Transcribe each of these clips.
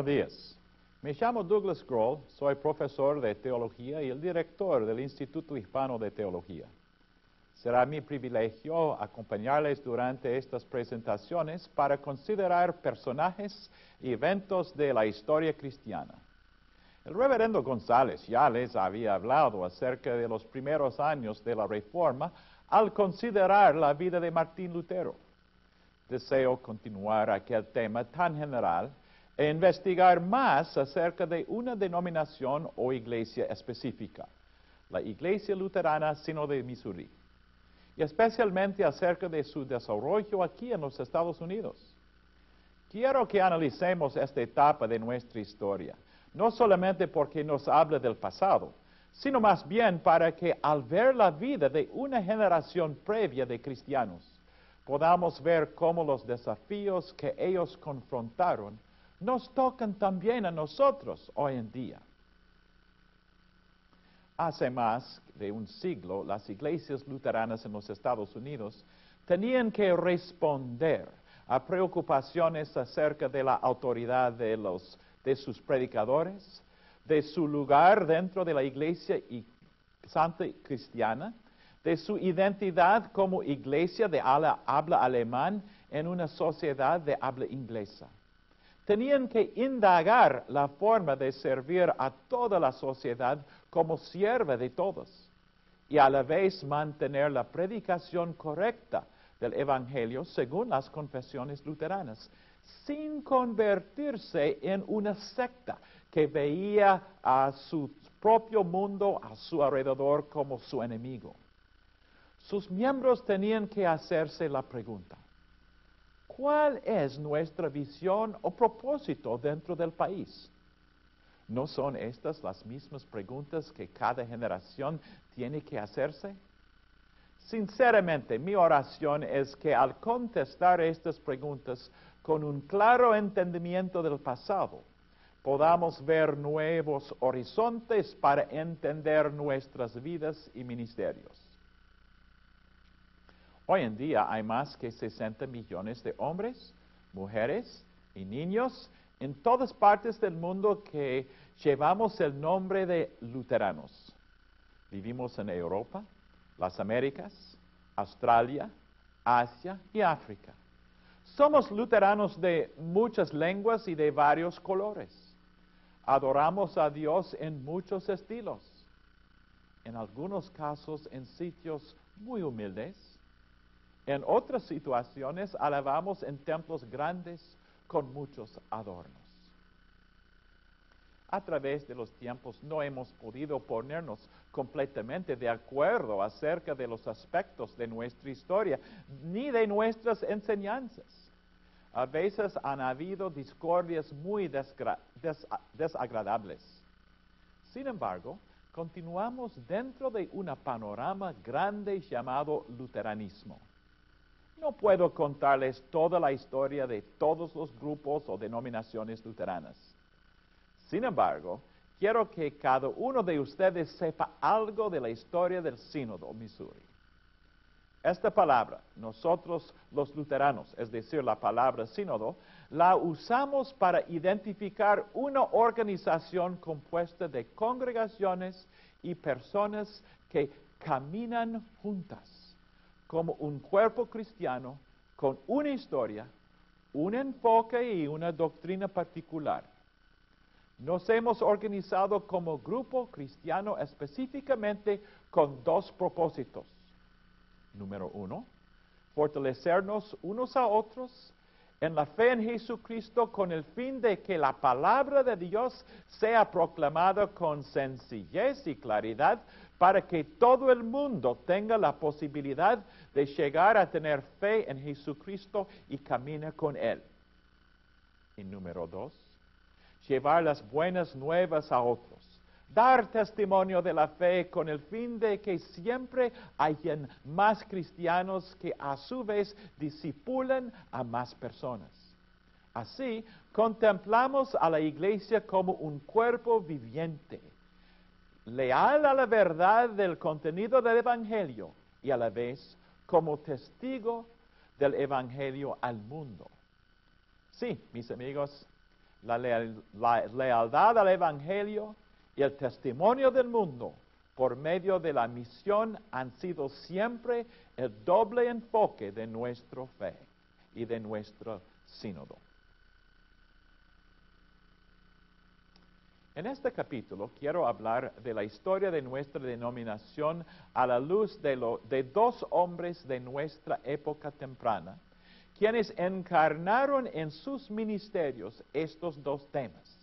buenos días. Me llamo Douglas Grohl, soy profesor de teología y el director del Instituto Hispano de Teología. Será mi privilegio acompañarles durante estas presentaciones para considerar personajes y eventos de la historia cristiana. El reverendo González ya les había hablado acerca de los primeros años de la Reforma al considerar la vida de Martín Lutero. Deseo continuar aquel tema tan general e investigar más acerca de una denominación o iglesia específica, la Iglesia Luterana Sino de Missouri, y especialmente acerca de su desarrollo aquí en los Estados Unidos. Quiero que analicemos esta etapa de nuestra historia, no solamente porque nos habla del pasado, sino más bien para que al ver la vida de una generación previa de cristianos, podamos ver cómo los desafíos que ellos confrontaron nos tocan también a nosotros hoy en día. Hace más de un siglo, las iglesias luteranas en los Estados Unidos tenían que responder a preocupaciones acerca de la autoridad de, los, sus predicadores, de su lugar dentro de la iglesia y santa cristiana, de su identidad como iglesia de habla, alemán en una sociedad de habla inglesa. Tenían que indagar la forma de servir a toda la sociedad como sierva de todos y a la vez mantener la predicación correcta del Evangelio según las confesiones luteranas, sin convertirse en una secta que veía a su propio mundo a su alrededor como su enemigo. Sus miembros tenían que hacerse la pregunta, ¿cuál es nuestra visión o propósito dentro del país? ¿No son estas las mismas preguntas que cada generación tiene que hacerse? Sinceramente, mi oración es que al contestar estas preguntas con un claro entendimiento del pasado, podamos ver nuevos horizontes para entender nuestras vidas y ministerios. Hoy en día hay más que 60 millones de hombres, mujeres y niños en todas partes del mundo que llevamos el nombre de luteranos. Vivimos en Europa, las Américas, Australia, Asia y África. Somos luteranos de muchas lenguas y de varios colores. Adoramos a Dios en muchos estilos, en algunos casos en sitios muy humildes en otras situaciones alabamos en templos grandes con muchos adornos. A través de los tiempos no hemos podido ponernos completamente de acuerdo acerca de los aspectos de nuestra historia ni de nuestras enseñanzas. A veces han habido discordias muy desagradables. Sin embargo, continuamos dentro de un panorama grande llamado luteranismo. No puedo contarles toda la historia de todos los grupos o denominaciones luteranas. Sin embargo, quiero que cada uno de ustedes sepa algo de la historia del Sínodo Missouri. Esta palabra, nosotros los luteranos, es decir, la palabra sínodo, la usamos para identificar una organización compuesta de congregaciones y personas que caminan juntas como un cuerpo cristiano con una historia, un enfoque y una doctrina particular. Nos hemos organizado como grupo cristiano específicamente con dos propósitos. Número uno, fortalecernos unos a otros en la fe en Jesucristo con el fin de que la palabra de Dios sea proclamada con sencillez y claridad para que todo el mundo tenga la posibilidad de llegar a tener fe en Jesucristo y camine con Él. Y número dos, llevar las buenas nuevas a otros. Dar testimonio de la fe con el fin de que siempre hayan más cristianos que a su vez disipulen a más personas. Así, contemplamos a la iglesia como un cuerpo viviente leal a la verdad del contenido del Evangelio y a la vez como testigo del Evangelio al mundo. Sí, mis amigos, la, la lealtad al Evangelio y el testimonio del mundo por medio de la misión han sido siempre el doble enfoque de nuestra fe y de nuestro sínodo. En este capítulo quiero hablar de la historia de nuestra denominación a la luz de, dos hombres de nuestra época temprana, quienes encarnaron en sus ministerios estos dos temas.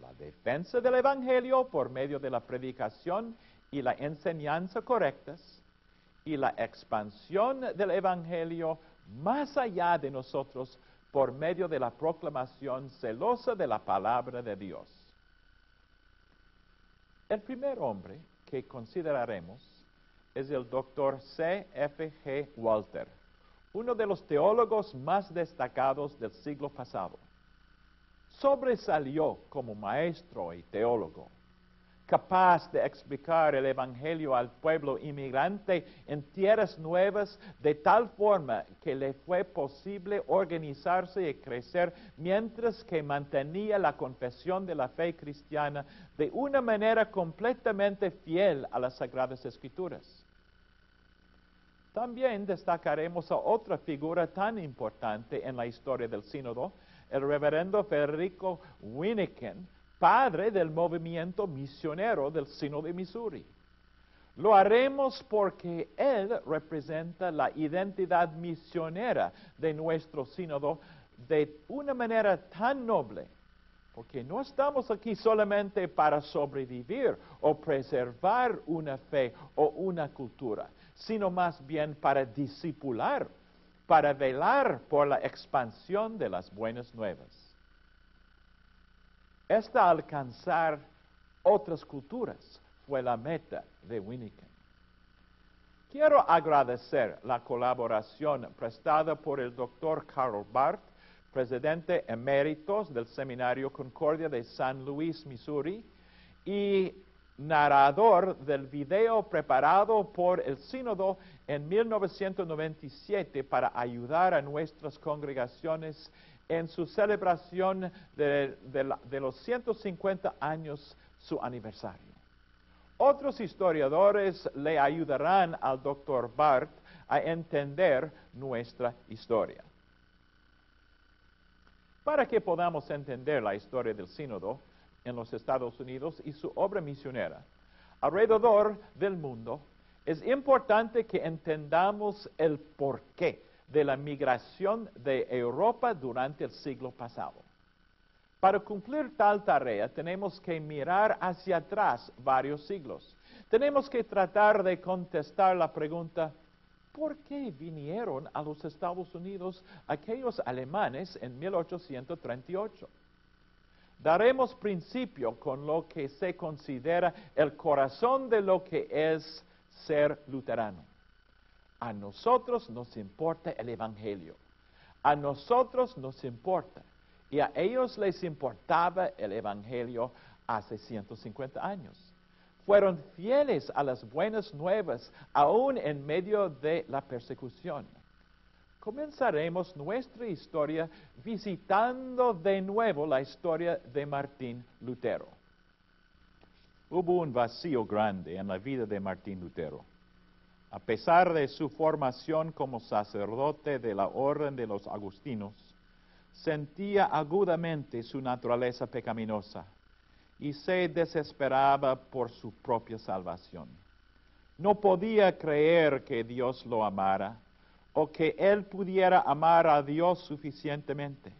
La defensa del Evangelio por medio de la predicación y la enseñanza correctas y la expansión del Evangelio más allá de nosotros por medio de la proclamación celosa de la palabra de Dios. El primer hombre que consideraremos es el doctor C. F. G. Walter, uno de los teólogos más destacados del siglo pasado. Sobresalió como maestro y teólogo capaz de explicar el Evangelio al pueblo inmigrante en tierras nuevas de tal forma que le fue posible organizarse y crecer mientras que mantenía la confesión de la fe cristiana de una manera completamente fiel a las Sagradas Escrituras. También destacaremos a otra figura tan importante en la historia del sínodo, el reverendo Federico Winiken, padre del movimiento misionero del Sino de Missouri. Lo haremos porque Él representa la identidad misionera de nuestro sínodo de una manera tan noble, porque no estamos aquí solamente para sobrevivir o preservar una fe o una cultura, sino más bien para discipular, para velar por la expansión de las buenas nuevas esta alcanzar otras culturas fue la meta de Winnicott. Quiero agradecer la colaboración prestada por el doctor Carl Barth, presidente emérito del Seminario Concordia de San Luis, Missouri, y narrador del video preparado por el sínodo en 1997 para ayudar a nuestras congregaciones en su celebración de, los 150 años su aniversario. Otros historiadores le ayudarán al doctor Barth a entender nuestra historia. Para que podamos entender la historia del sínodo en los Estados Unidos y su obra misionera alrededor del mundo, es importante que entendamos el porqué de la migración de Europa durante el siglo pasado. Para cumplir tal tarea tenemos que mirar hacia atrás varios siglos. Tenemos que tratar de contestar la pregunta, ¿por qué vinieron a los Estados Unidos aquellos alemanes en 1838? Daremos principio con lo que se considera el corazón de lo que es ser luterano. A nosotros nos importa el Evangelio. A nosotros nos importa. Y a ellos les importaba el Evangelio hace 150 años. Fueron fieles a las buenas nuevas, aún en medio de la persecución. Comenzaremos nuestra historia visitando de nuevo la historia de Martín Lutero. Hubo un vacío grande en la vida de Martín Lutero. A pesar de su formación como sacerdote de la Orden de los Agustinos, sentía agudamente su naturaleza pecaminosa y se desesperaba por su propia salvación. No podía creer que Dios lo amara o que él pudiera amar a Dios suficientemente.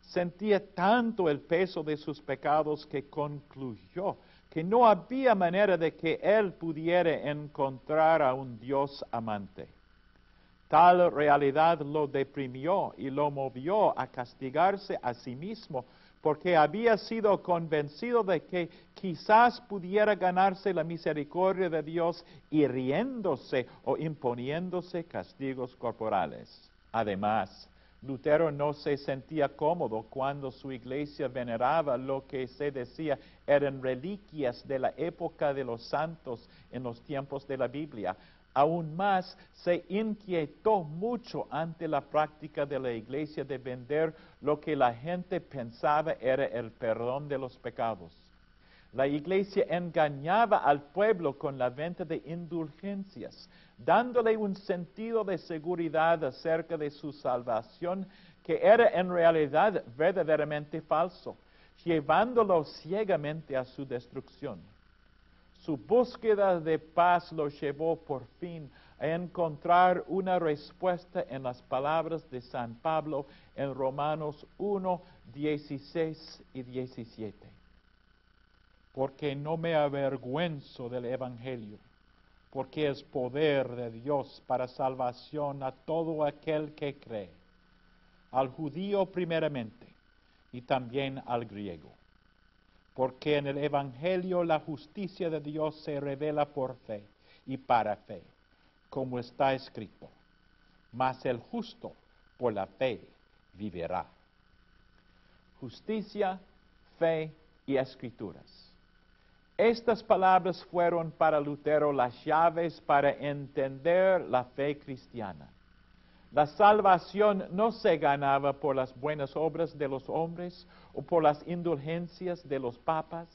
Sentía tanto el peso de sus pecados que concluyó que no había manera de que él pudiera encontrar a un Dios amante. Tal realidad lo deprimió y lo movió a castigarse a sí mismo porque había sido convencido de que quizás pudiera ganarse la misericordia de Dios hiriéndose o imponiéndose castigos corporales. Además, Lutero no se sentía cómodo cuando su iglesia veneraba lo que se decía eran reliquias de la época de los santos en los tiempos de la Biblia, Aún más, se inquietó mucho ante la práctica de la iglesia de vender lo que la gente pensaba era el perdón de los pecados. La iglesia engañaba al pueblo con la venta de indulgencias, dándole un sentido de seguridad acerca de su salvación que era en realidad verdaderamente falso, llevándolo ciegamente a su destrucción. Su búsqueda de paz lo llevó por fin a encontrar una respuesta en las palabras de San Pablo en Romanos 1, 16 y 17. Porque no me avergüenzo del Evangelio, porque es poder de Dios para salvación a todo aquel que cree, al judío primeramente y también al griego porque en el Evangelio la justicia de Dios se revela por fe y para fe, como está escrito. Mas el justo por la fe vivirá. Justicia, fe y escrituras. Estas palabras fueron para Lutero las llaves para entender la fe cristiana. La salvación no se ganaba por las buenas obras de los hombres o por las indulgencias de los papas.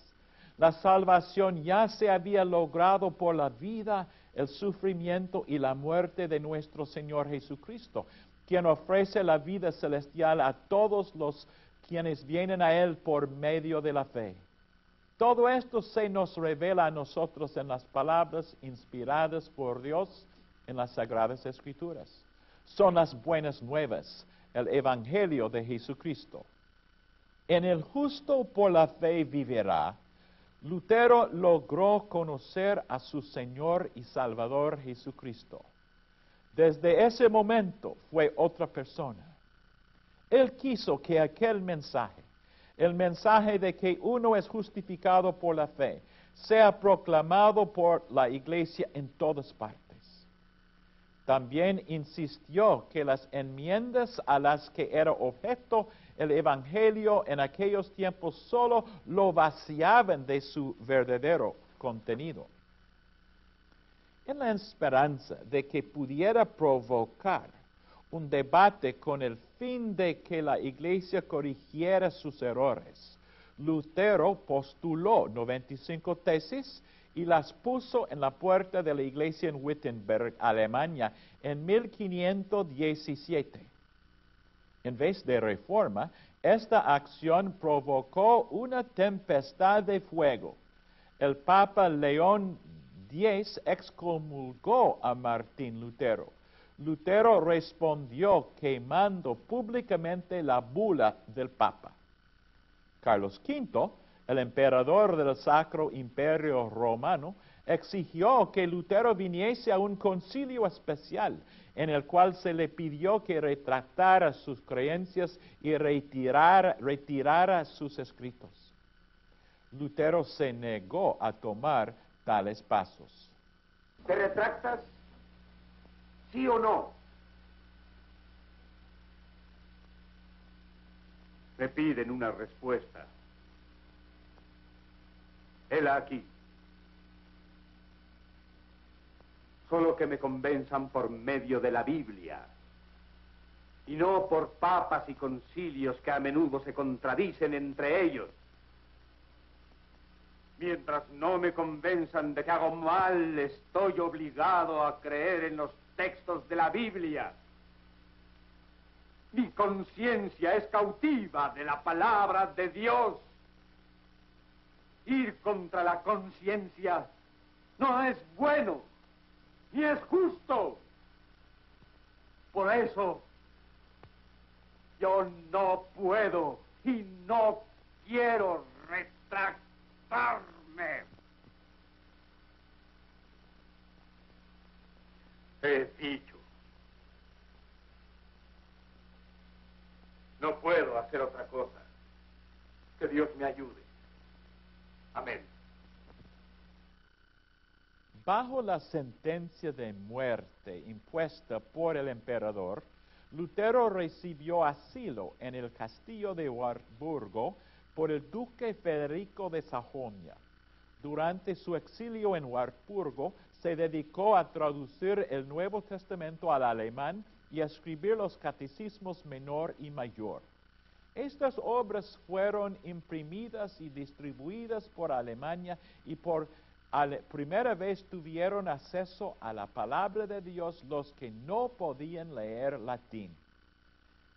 La salvación ya se había logrado por la vida, el sufrimiento y la muerte de nuestro Señor Jesucristo, quien ofrece la vida celestial a todos los quienes vienen a Él por medio de la fe. Todo esto se nos revela a nosotros en las palabras inspiradas por Dios en las Sagradas Escrituras son las buenas nuevas, el Evangelio de Jesucristo. En el justo por la fe vivirá, Lutero logró conocer a su Señor y Salvador Jesucristo. Desde ese momento fue otra persona. Él quiso que aquel mensaje, el mensaje de que uno es justificado por la fe, sea proclamado por la iglesia en todas partes. También insistió que las enmiendas a las que era objeto el Evangelio en aquellos tiempos solo lo vaciaban de su verdadero contenido. En la esperanza de que pudiera provocar un debate con el fin de que la iglesia corrigiera sus errores, Lutero postuló 95 tesis y las puso en la puerta de la iglesia en Wittenberg, Alemania, en 1517. En vez de reforma, esta acción provocó una tempestad de fuego. El Papa León X excomulgó a Martín Lutero. Lutero respondió quemando públicamente la bula del Papa. Carlos V el emperador del Sacro Imperio Romano, exigió que Lutero viniese a un concilio especial en el cual se le pidió que retratara sus creencias y retirara, retirara sus escritos. Lutero se negó a tomar tales pasos. ¿Te retractas? ¿Sí o no? Me piden una respuesta. Él aquí. Solo que me convenzan por medio de la Biblia y no por papas y concilios que a menudo se contradicen entre ellos. Mientras no me convenzan de que hago mal, estoy obligado a creer en los textos de la Biblia. Mi conciencia es cautiva de la palabra de Dios ir contra la conciencia no es bueno, ni es justo. Por eso yo no puedo y no quiero retractarme. He dicho. No puedo hacer otra cosa. Que Dios me ayude. Bajo la sentencia de muerte impuesta por el emperador, Lutero recibió asilo en el castillo de Wartburgo por el duque Federico de Sajonia. Durante su exilio en Wartburgo, se dedicó a traducir el Nuevo Testamento al alemán y a escribir los catecismos menor y mayor. Estas obras fueron imprimidas y distribuidas por Alemania y por primera vez tuvieron acceso a la palabra de Dios los que no podían leer latín.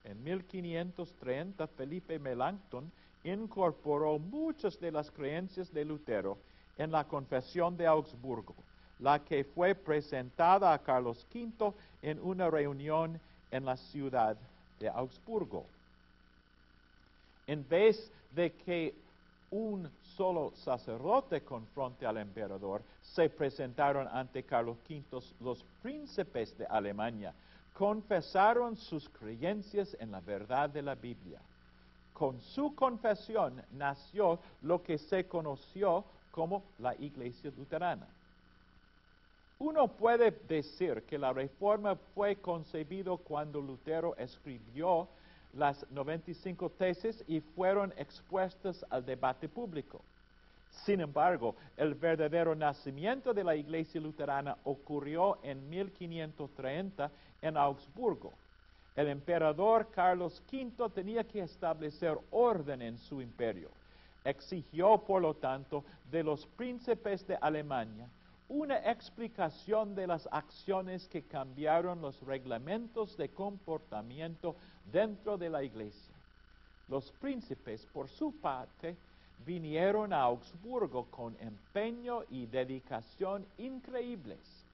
En 1530 Felipe Melanchthon incorporó muchas de las creencias de Lutero en la Confesión de Augsburgo, la que fue presentada a Carlos V en una reunión en la ciudad de Augsburgo. En vez de que un solo sacerdote confronte al emperador, se presentaron ante Carlos V los príncipes de Alemania, confesaron sus creencias en la verdad de la Biblia. Con su confesión nació lo que se conoció como la Iglesia Luterana. Uno puede decir que la reforma fue concebido cuando Lutero escribió las 95 tesis y fueron expuestas al debate público. Sin embargo, el verdadero nacimiento de la Iglesia Luterana ocurrió en 1530 en Augsburgo. El emperador Carlos V tenía que establecer orden en su imperio. Exigió, por lo tanto, de los príncipes de Alemania una explicación de las acciones que cambiaron los reglamentos de comportamiento dentro de la iglesia. Los príncipes, por su parte, vinieron a Augsburgo con empeño y dedicación increíbles.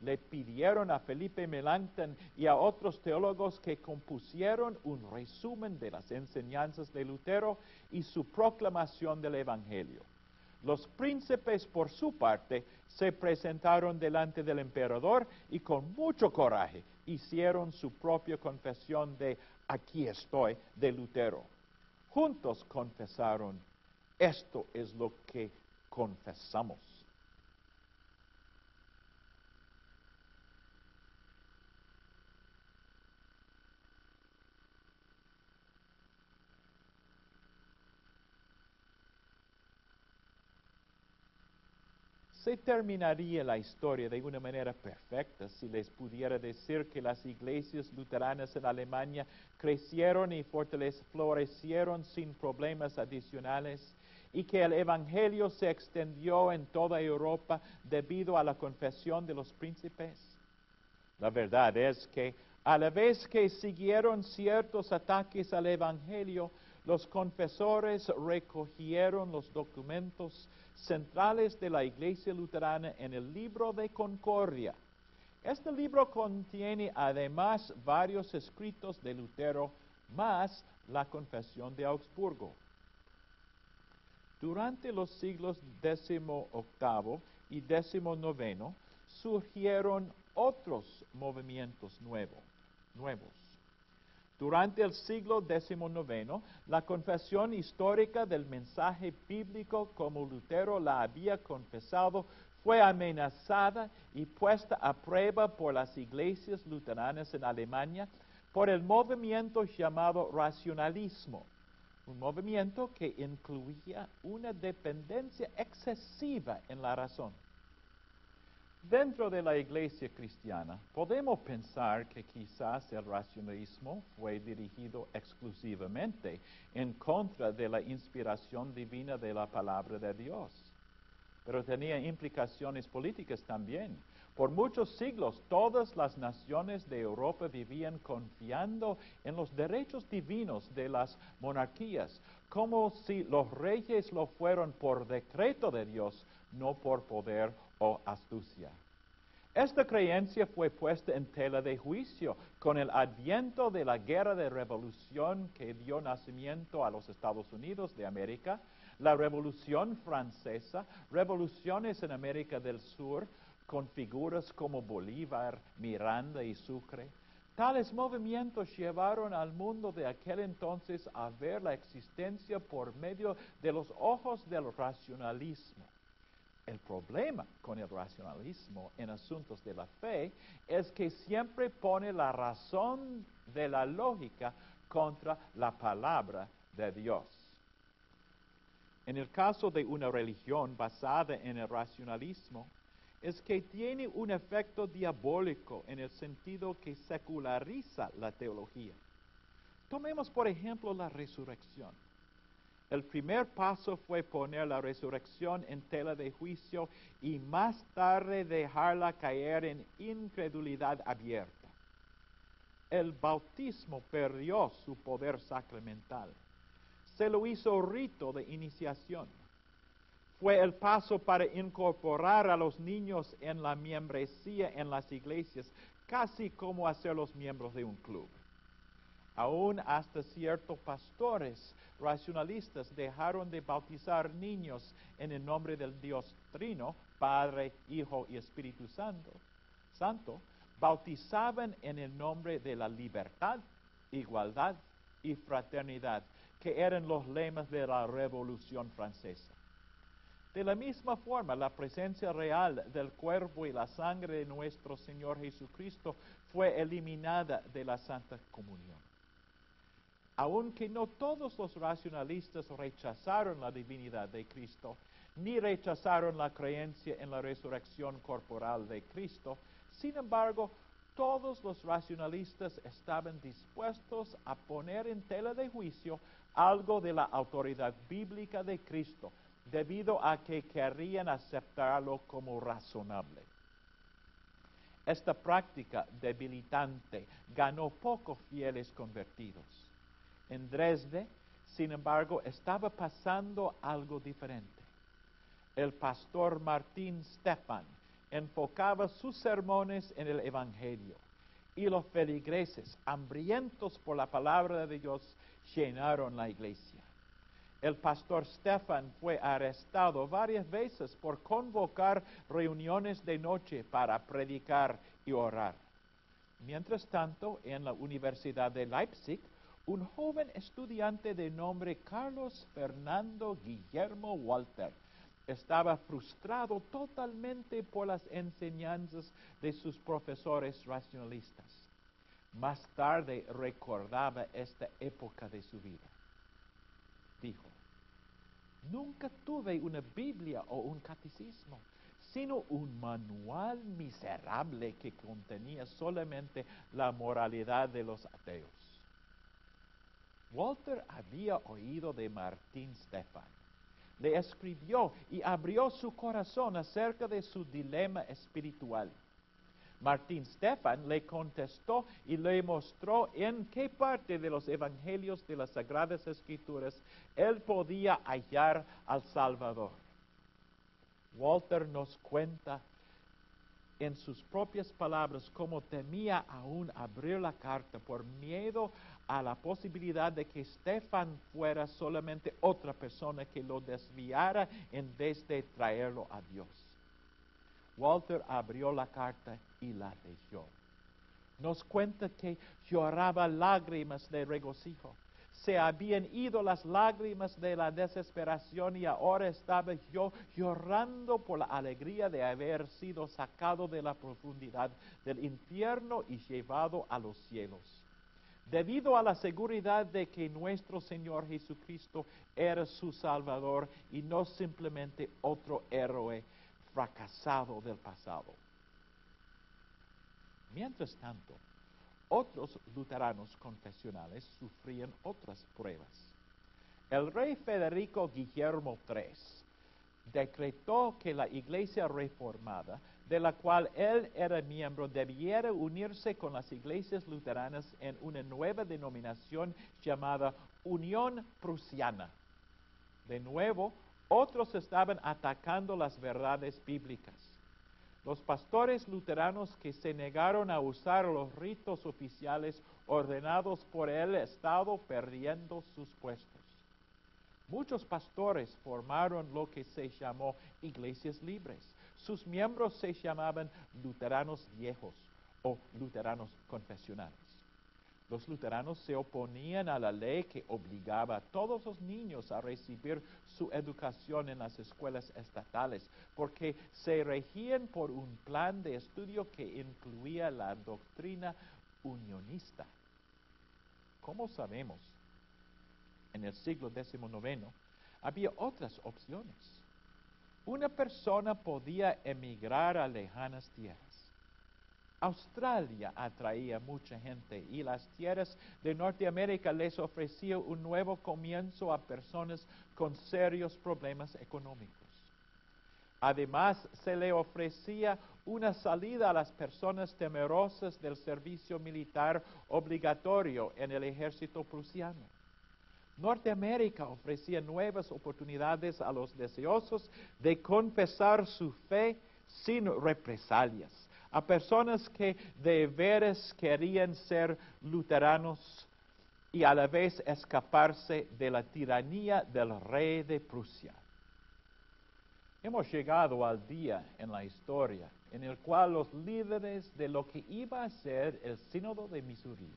Le pidieron a Felipe Melanchthon y a otros teólogos que compusieron un resumen de las enseñanzas de Lutero y su proclamación del Evangelio. Los príncipes, por su parte, se presentaron delante del emperador y con mucho coraje hicieron su propia confesión de aquí estoy de Lutero. Juntos confesaron, esto es lo que confesamos. Se terminaría la historia de una manera perfecta si les pudiera decir que las iglesias luteranas en Alemania crecieron y florecieron sin problemas adicionales y que el Evangelio se extendió en toda Europa debido a la confesión de los príncipes. La verdad es que a la vez que siguieron ciertos ataques al Evangelio, los confesores recogieron los documentos centrales de la Iglesia Luterana en el libro de Concordia. Este libro contiene además varios escritos de Lutero más la Confesión de Augsburgo. Durante los siglos XVIII y XIX surgieron otros movimientos nuevos. Durante el siglo XIX, la confesión histórica del mensaje bíblico como Lutero la había confesado fue amenazada y puesta a prueba por las iglesias luteranas en Alemania por el movimiento llamado racionalismo, un movimiento que incluía una dependencia excesiva en la razón. Dentro de la iglesia cristiana, podemos pensar que quizás el racionalismo fue dirigido exclusivamente en contra de la inspiración divina de la palabra de Dios, pero tenía implicaciones políticas también. Por muchos siglos, todas las naciones de Europa vivían confiando en los derechos divinos de las monarquías, como si los reyes lo fueron por decreto de Dios, no por poder o astucia. Esta creencia fue puesta en tela de juicio con el adviento de la guerra de revolución que dio nacimiento a los Estados Unidos de América, la revolución francesa, revoluciones en América del Sur con figuras como Bolívar, Miranda y Sucre. Tales movimientos llevaron al mundo de aquel entonces a ver la existencia por medio de los ojos del racionalismo. El problema con el racionalismo en asuntos de la fe es que siempre pone la razón de la lógica contra la palabra de Dios. En el caso de una religión basada en el racionalismo, es que tiene un efecto diabólico en el sentido que seculariza la teología. Tomemos por ejemplo la resurrección. El primer paso fue poner la resurrección en tela de juicio y más tarde dejarla caer en incredulidad abierta. El bautismo perdió su poder sacramental. Se lo hizo rito de iniciación. Fue el paso para incorporar a los niños en la membresía en las iglesias, casi como hacerlos miembros de un club. Aún hasta ciertos pastores racionalistas dejaron de bautizar niños en el nombre del Dios Trino, Padre, Hijo y Espíritu Santo. Santo, bautizaban en el nombre de la libertad, igualdad y fraternidad, que eran los lemas de la Revolución Francesa. De la misma forma, la presencia real del cuerpo y la sangre de nuestro Señor Jesucristo fue eliminada de la Santa Comunión. Aunque no todos los racionalistas rechazaron la divinidad de Cristo, ni rechazaron la creencia en la resurrección corporal de Cristo, sin embargo, todos los racionalistas estaban dispuestos a poner en tela de juicio algo de la autoridad bíblica de Cristo, debido a que querían aceptarlo como razonable. Esta práctica debilitante ganó pocos fieles convertidos. En Dresde, sin embargo, estaba pasando algo diferente. El pastor Martín Stefan enfocaba sus sermones en el Evangelio y los feligreses, hambrientos por la palabra de Dios, llenaron la iglesia. El pastor Stefan fue arrestado varias veces por convocar reuniones de noche para predicar y orar. Mientras tanto, en la Universidad de Leipzig, un joven estudiante de nombre Carlos Fernando Guillermo Walter estaba frustrado totalmente por las enseñanzas de sus profesores racionalistas. Más tarde recordaba esta época de su vida. Dijo, nunca tuve una Biblia o un catecismo, sino un manual miserable que contenía solamente la moralidad de los ateos. Walter había oído de Martín Stefan. Le escribió y abrió su corazón acerca de su dilema espiritual. Martín Stefan le contestó y le mostró en qué parte de los evangelios de las Sagradas Escrituras él podía hallar al Salvador. Walter nos cuenta en sus propias palabras cómo temía aún abrir la carta por miedo a la posibilidad de que Stefan fuera solamente otra persona que lo desviara en vez de traerlo a Dios. Walter abrió la carta y la leyó. Nos cuenta que lloraba lágrimas de regocijo. Se habían ido las lágrimas de la desesperación y ahora estaba yo llorando por la alegría de haber sido sacado de la profundidad del infierno y llevado a los cielos debido a la seguridad de que nuestro Señor Jesucristo era su Salvador y no simplemente otro héroe fracasado del pasado. Mientras tanto, otros luteranos confesionales sufrían otras pruebas. El rey Federico Guillermo III decretó que la iglesia reformada, de la cual él era miembro, debiera unirse con las iglesias luteranas en una nueva denominación llamada Unión Prusiana. De nuevo, otros estaban atacando las verdades bíblicas. Los pastores luteranos que se negaron a usar los ritos oficiales ordenados por él estaban perdiendo sus puestos. Muchos pastores formaron lo que se llamó iglesias libres. Sus miembros se llamaban luteranos viejos o luteranos confesionales. Los luteranos se oponían a la ley que obligaba a todos los niños a recibir su educación en las escuelas estatales, porque se regían por un plan de estudio que incluía la doctrina unionista. ¿Cómo sabemos? En el siglo XIX había otras opciones. Una persona podía emigrar a lejanas tierras. Australia atraía mucha gente y las tierras de Norteamérica les ofrecía un nuevo comienzo a personas con serios problemas económicos. Además, se le ofrecía una salida a las personas temerosas del servicio militar obligatorio en el ejército prusiano. Norteamérica ofrecía nuevas oportunidades a los deseosos de confesar su fe sin represalias, a personas que de veras querían ser luteranos y a la vez escaparse de la tiranía del rey de Prusia. Hemos llegado al día en la historia en el cual los líderes de lo que iba a ser el sínodo de Missouri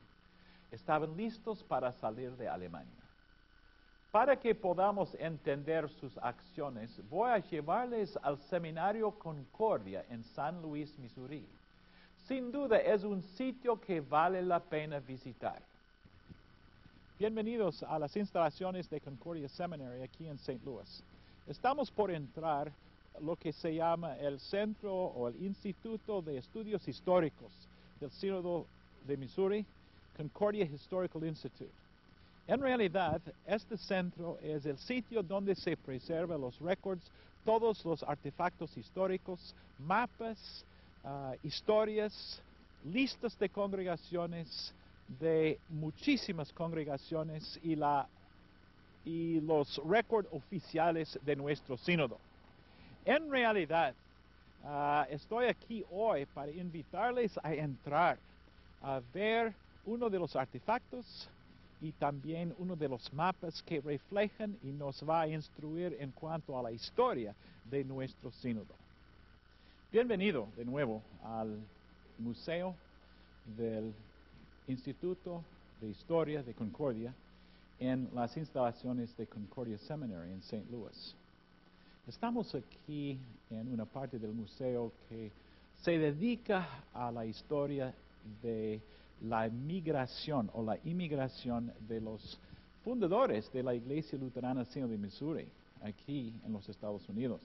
estaban listos para salir de Alemania. Para que podamos entender sus acciones, voy a llevarles al seminario Concordia en San Luis, Missouri. Sin duda es un sitio que vale la pena visitar. Bienvenidos a las instalaciones de Concordia Seminary aquí en St. Louis. Estamos por entrar lo que se llama el Centro o el Instituto de Estudios Históricos del Sínodo de Missouri, Concordia Historical Institute. En realidad, este centro es el sitio donde se preservan los récords, todos los artefactos históricos, mapas, ah, historias, listas de congregaciones, de muchísimas congregaciones y, los récords oficiales de nuestro sínodo. En realidad, ah, estoy aquí hoy para invitarles a entrar a ver uno de los artefactos y también uno de los mapas que reflejan y nos va a instruir en cuanto a la historia de nuestro sínodo. Bienvenido de nuevo al Museo del Instituto de Historia de Concordia en las instalaciones de Concordia Seminary en St. Louis. Estamos aquí en una parte del museo que se dedica a la historia de la migración o la inmigración de los fundadores de la Iglesia Luterana Sino de Missouri, aquí en los Estados Unidos.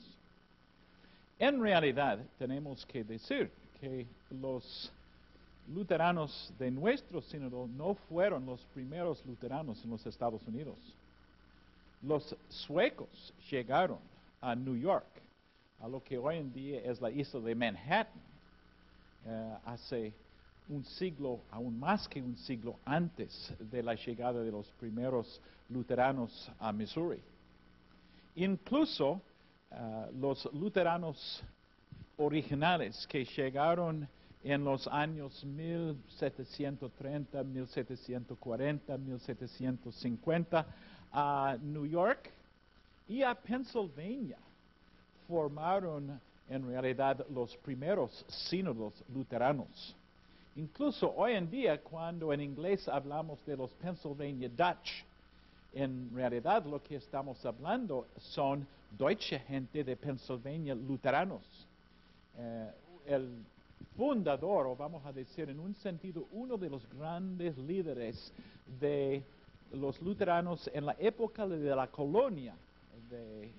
En realidad, tenemos que decir que los luteranos de nuestro sínodo no fueron los primeros luteranos en los Estados Unidos. Los suecos llegaron a New York, a lo que hoy en día es la isla de Manhattan, eh, hace un siglo, aún más que un siglo antes de la llegada de los primeros luteranos a Missouri. Incluso eh, los luteranos originales que llegaron en los años 1730, 1740, 1750 a New York y a Pennsylvania formaron en realidad los primeros sínodos luteranos. Incluso hoy en día, cuando en inglés hablamos de los Pennsylvania Dutch, en realidad lo que estamos hablando son deutsche gente de Pennsylvania luteranos. Eh, el fundador, o vamos a decir en un sentido, uno de los grandes líderes de los luteranos en la época de la colonia de,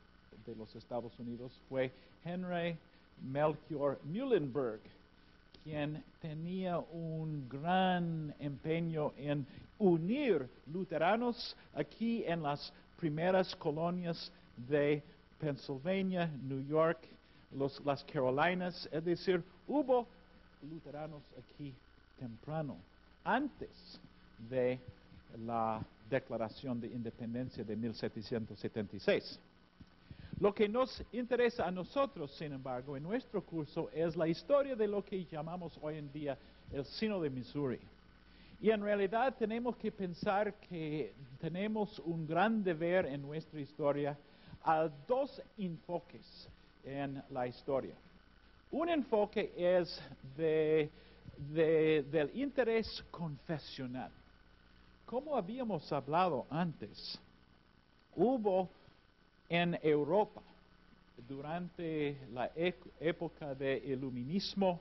de los Estados Unidos fue Henry Melchior Muhlenberg quien tenía un gran empeño en unir luteranos aquí en las primeras colonias de Pennsylvania, New York, las Carolinas, es decir, hubo luteranos aquí temprano, antes de la Declaración de Independencia de 1776. Lo que nos interesa a nosotros, sin embargo, en nuestro curso es la historia de lo que llamamos hoy en día el Sino de Missouri. Y en realidad tenemos que pensar que tenemos un gran deber en nuestra historia a dos enfoques en la historia. Un enfoque es de, del interés confesional. Como habíamos hablado antes, hubo en Europa durante la época del iluminismo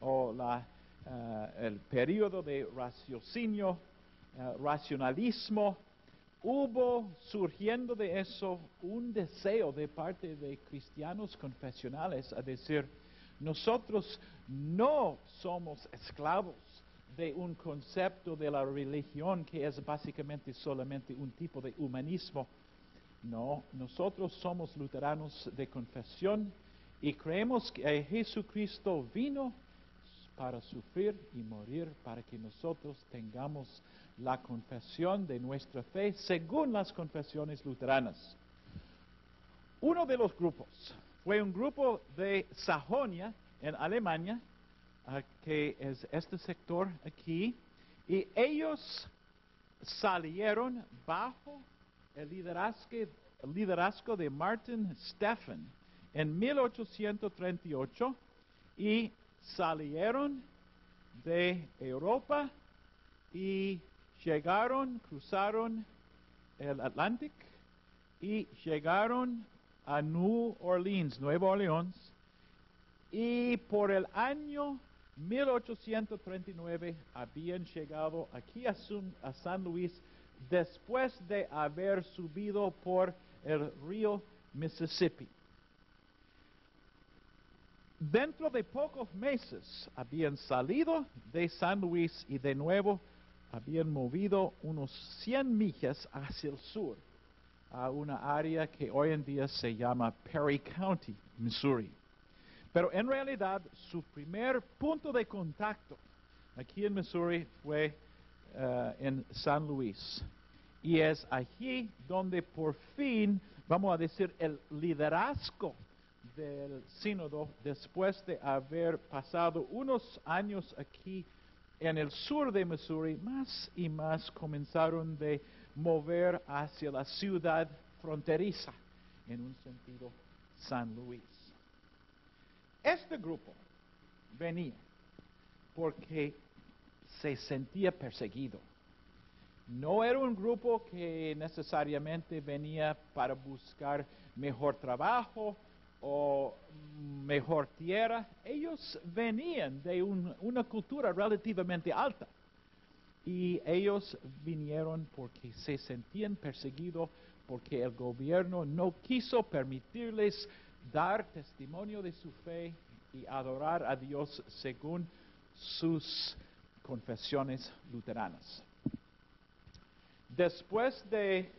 o eh, el periodo de raciocinio, eh, racionalismo, hubo surgiendo de eso un deseo de parte de cristianos confesionales a decir, nosotros no somos esclavos de un concepto de la religión que es básicamente solamente un tipo de humanismo. No, nosotros somos luteranos de confesión y creemos que Jesucristo vino para sufrir y morir para que nosotros tengamos la confesión de nuestra fe según las confesiones luteranas. Uno de los grupos fue un grupo de Sajonia en Alemania, ah, que es este sector aquí, y ellos salieron bajo el liderazgo, de Martin Steffen en 1838 y salieron de Europa y llegaron, cruzaron el Atlántico y llegaron a New Orleans, Nueva Orleans, y por el año 1839 habían llegado aquí a San Luis después de haber subido por el río Mississippi. Dentro de pocos meses habían salido de San Luis y de nuevo habían movido unos 100 millas hacia el sur, a una área que hoy en día se llama Perry County, Missouri. Pero en realidad su primer punto de contacto aquí en Missouri fue eh, en San Luis. Y es allí donde por fin, vamos a decir, el liderazgo del sínodo, después de haber pasado unos años aquí en el sur de Missouri, más y más comenzaron de mover hacia la ciudad fronteriza, en un sentido San Luis. Este grupo venía porque se sentía perseguido. No era un grupo que necesariamente venía para buscar mejor trabajo o mejor tierra, ellos venían de una cultura relativamente alta. Y ellos vinieron porque se sentían perseguidos, porque el gobierno no quiso permitirles dar testimonio de su fe y adorar a Dios según sus confesiones luteranas. Después de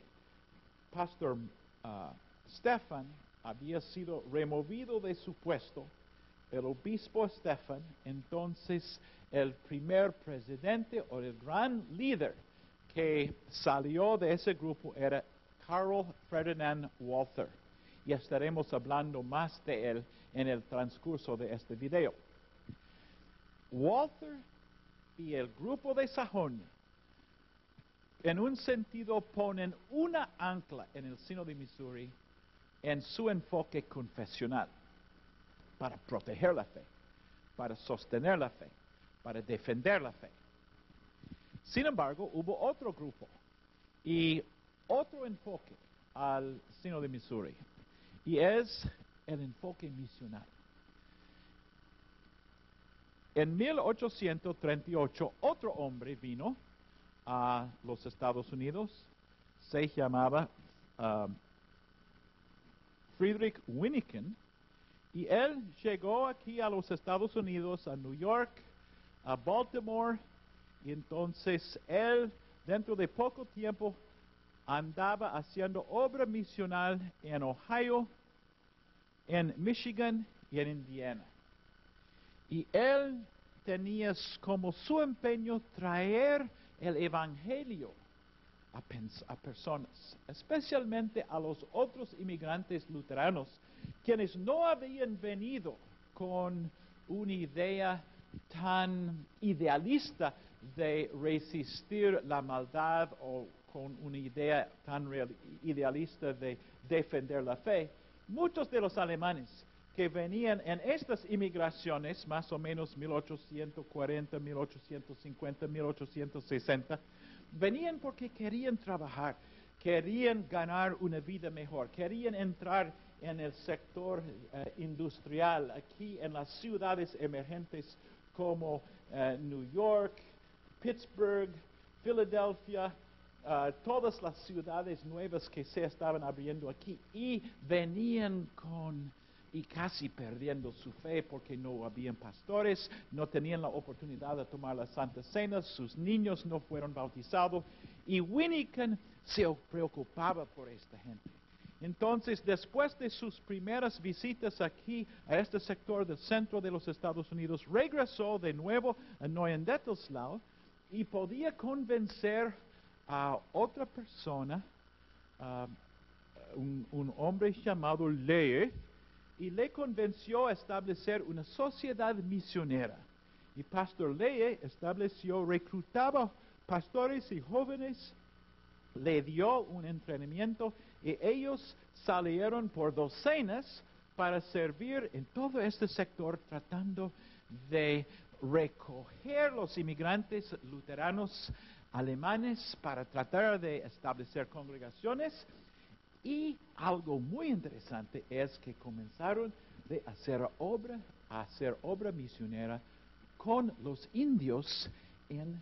Pastor uh, Stefan había sido removido de su puesto, el obispo Stefan, entonces el primer presidente o el gran líder que salió de ese grupo era Carl Ferdinand Walther. Y estaremos hablando más de él en el transcurso de este video. Walther y el grupo de Sajonia, en un sentido, ponen una ancla en el sino de Missouri en su enfoque confesional para proteger la fe, para sostener la fe, para defender la fe. Sin embargo, hubo otro grupo y otro enfoque al sino de Missouri, y es el enfoque misional. En 1838, otro hombre vino a los Estados Unidos, se llamaba um, Friedrich Winniken, y él llegó aquí a los Estados Unidos, a New York, a Baltimore, y entonces él, dentro de poco tiempo, andaba haciendo obra misional en Ohio, en Michigan y en Indiana. Y él tenía como su empeño traer el Evangelio a, personas, especialmente a los otros inmigrantes luteranos, quienes no habían venido con una idea tan idealista de resistir la maldad o con una idea tan idealista de defender la fe. Muchos de los alemanes que venían en estas inmigraciones, más o menos 1840, 1850, 1860, Venían porque querían trabajar, querían ganar una vida mejor, querían entrar en el sector eh, industrial aquí en las ciudades emergentes como eh, New York, Pittsburgh, Philadelphia, ah, todas las ciudades nuevas que se estaban abriendo aquí. Y venían con y casi perdiendo su fe porque no habían pastores, no tenían la oportunidad de tomar la Santa Cena, sus niños no fueron bautizados y Winnican se preocupaba por esta gente. Entonces, después de sus primeras visitas aquí a este sector del centro de los Estados Unidos, regresó de nuevo a Neuendettelslau y podía convencer a otra persona, ah, un, un hombre llamado Lee, y le convenció a establecer una sociedad misionera. Y Pastor Lee estableció, reclutaba pastores y jóvenes, le dio un entrenamiento y ellos salieron por docenas para servir en todo este sector tratando de recoger los inmigrantes luteranos alemanes para tratar de establecer congregaciones y algo muy interesante es que comenzaron de hacer obra, a hacer obra misionera con los indios en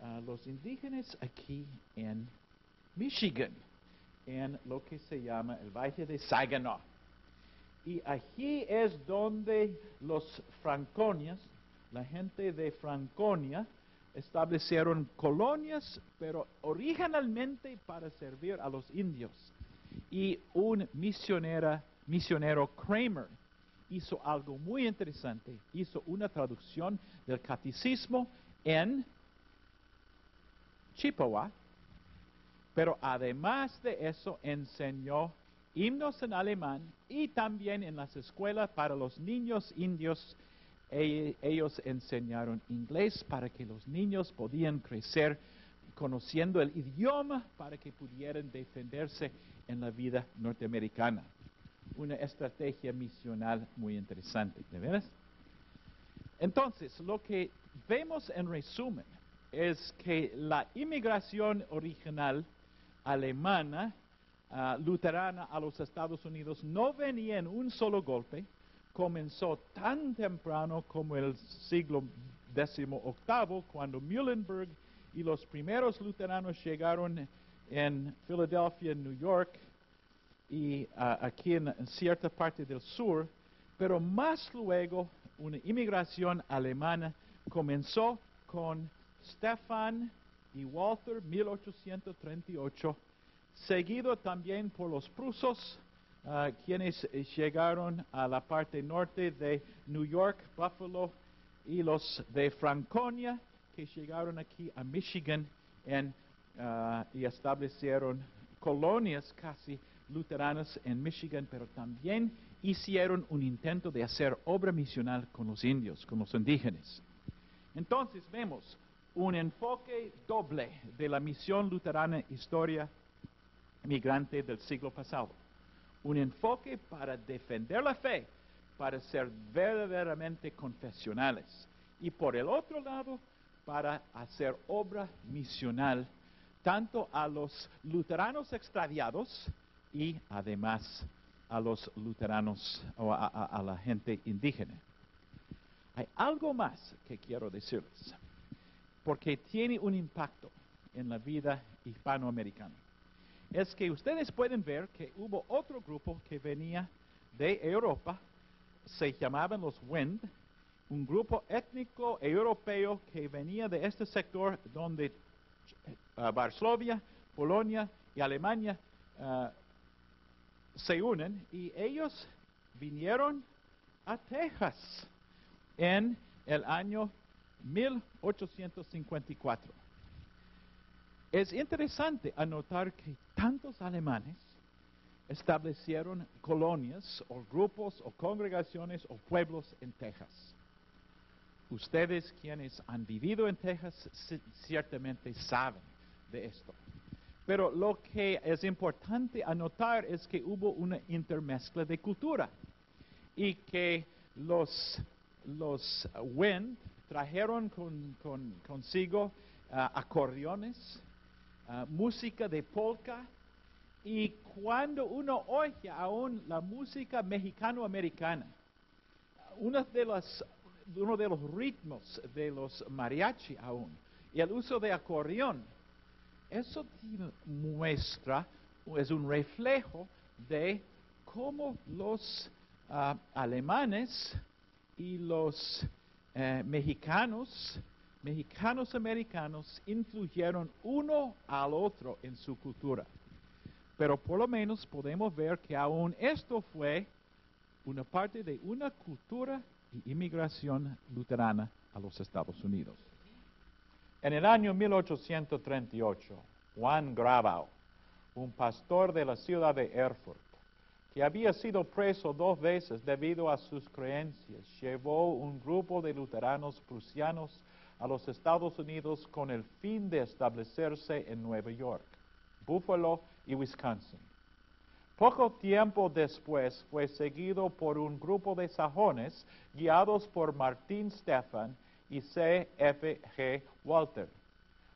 ah, los indígenas aquí en Michigan, en lo que se llama el Valle de Saginaw. Y aquí es donde los franconias, la gente de Franconia, establecieron colonias, pero originalmente para servir a los indios y un misionera, misionero Kramer hizo algo muy interesante. Hizo una traducción del catecismo en Chippewa, pero además de eso enseñó himnos en alemán y también en las escuelas para los niños indios. E, ellos enseñaron inglés para que los niños podían crecer conociendo el idioma para que pudieran defenderse en la vida norteamericana. Una estrategia misional muy interesante, ¿de veras? Entonces, lo que vemos en resumen es que la inmigración original alemana, ah, luterana a los Estados Unidos, no venía en un solo golpe, comenzó tan temprano como el siglo XVIII, cuando Muhlenberg y los primeros luteranos llegaron en Filadelfia, New York, y ah, aquí en, cierta parte del sur, pero más luego una inmigración alemana comenzó con Stefan y Walter, 1838, seguido también por los prusos, ah, quienes llegaron a la parte norte de New York, Buffalo, y los de Franconia, que llegaron aquí a Michigan en Ah, y establecieron colonias casi luteranas en Michigan, pero también hicieron un intento de hacer obra misional con los indios, con los indígenas. Entonces vemos un enfoque doble de la misión luterana historia migrante del siglo pasado. Un enfoque para defender la fe, para ser verdaderamente confesionales. Y por el otro lado, para hacer obra misional tanto a los luteranos extraviados y además a los luteranos o a, la gente indígena. Hay algo más que quiero decirles, porque tiene un impacto en la vida hispanoamericana. Es que ustedes pueden ver que hubo otro grupo que venía de Europa, se llamaban los Wind, un grupo étnico europeo que venía de este sector donde Varsovia, Polonia y Alemania eh, se unen y ellos vinieron a Texas en el año 1854. Es interesante anotar que tantos alemanes establecieron colonias o grupos o congregaciones o pueblos en Texas. Ustedes quienes han vivido en Texas ciertamente saben de esto. Pero lo que es importante anotar es que hubo una intermezcla de cultura y que los, los Wind trajeron consigo ah, acordeones, ah, música de polka, y cuando uno oye aún la música mexicano-americana, una de las uno de los ritmos de los mariachi aún, y el uso de acordeón, eso muestra, es un reflejo de cómo los ah, alemanes y los eh, mexicanos, mexicanos americanos, influyeron uno al otro en su cultura. Pero por lo menos podemos ver que aún esto fue una parte de una cultura y inmigración luterana a los Estados Unidos. En el año 1838, Juan Grabau, un pastor de la ciudad de Erfurt, que había sido preso dos veces debido a sus creencias, llevó un grupo de luteranos prusianos a los Estados Unidos con el fin de establecerse en Nueva York, Buffalo y Wisconsin. Poco tiempo después fue seguido por un grupo de sajones guiados por Martín Stefan y C. F. G. Walter.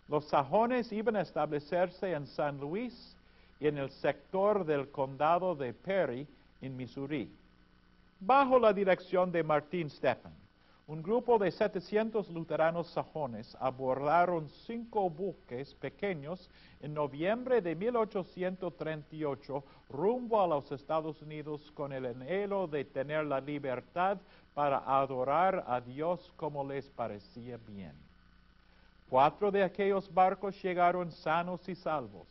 Los sajones iban a establecerse en San Luis y en el sector del condado de Perry, en Missouri, bajo la dirección de Martín Stephan. Un grupo de 700 luteranos sajones abordaron cinco buques pequeños en noviembre de 1838 rumbo a los Estados Unidos con el anhelo de tener la libertad para adorar a Dios como les parecía bien. Cuatro de aquellos barcos llegaron sanos y salvos.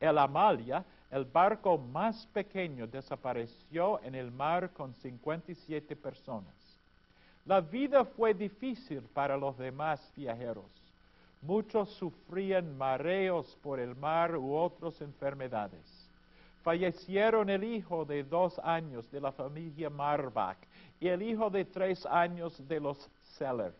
El Amalia, el barco más pequeño, desapareció en el mar con 57 personas. La vida fue difícil para los demás viajeros. Muchos sufrían mareos por el mar u otras enfermedades. Fallecieron el hijo de dos años de la familia Marbach y el hijo de tres años de los Seller.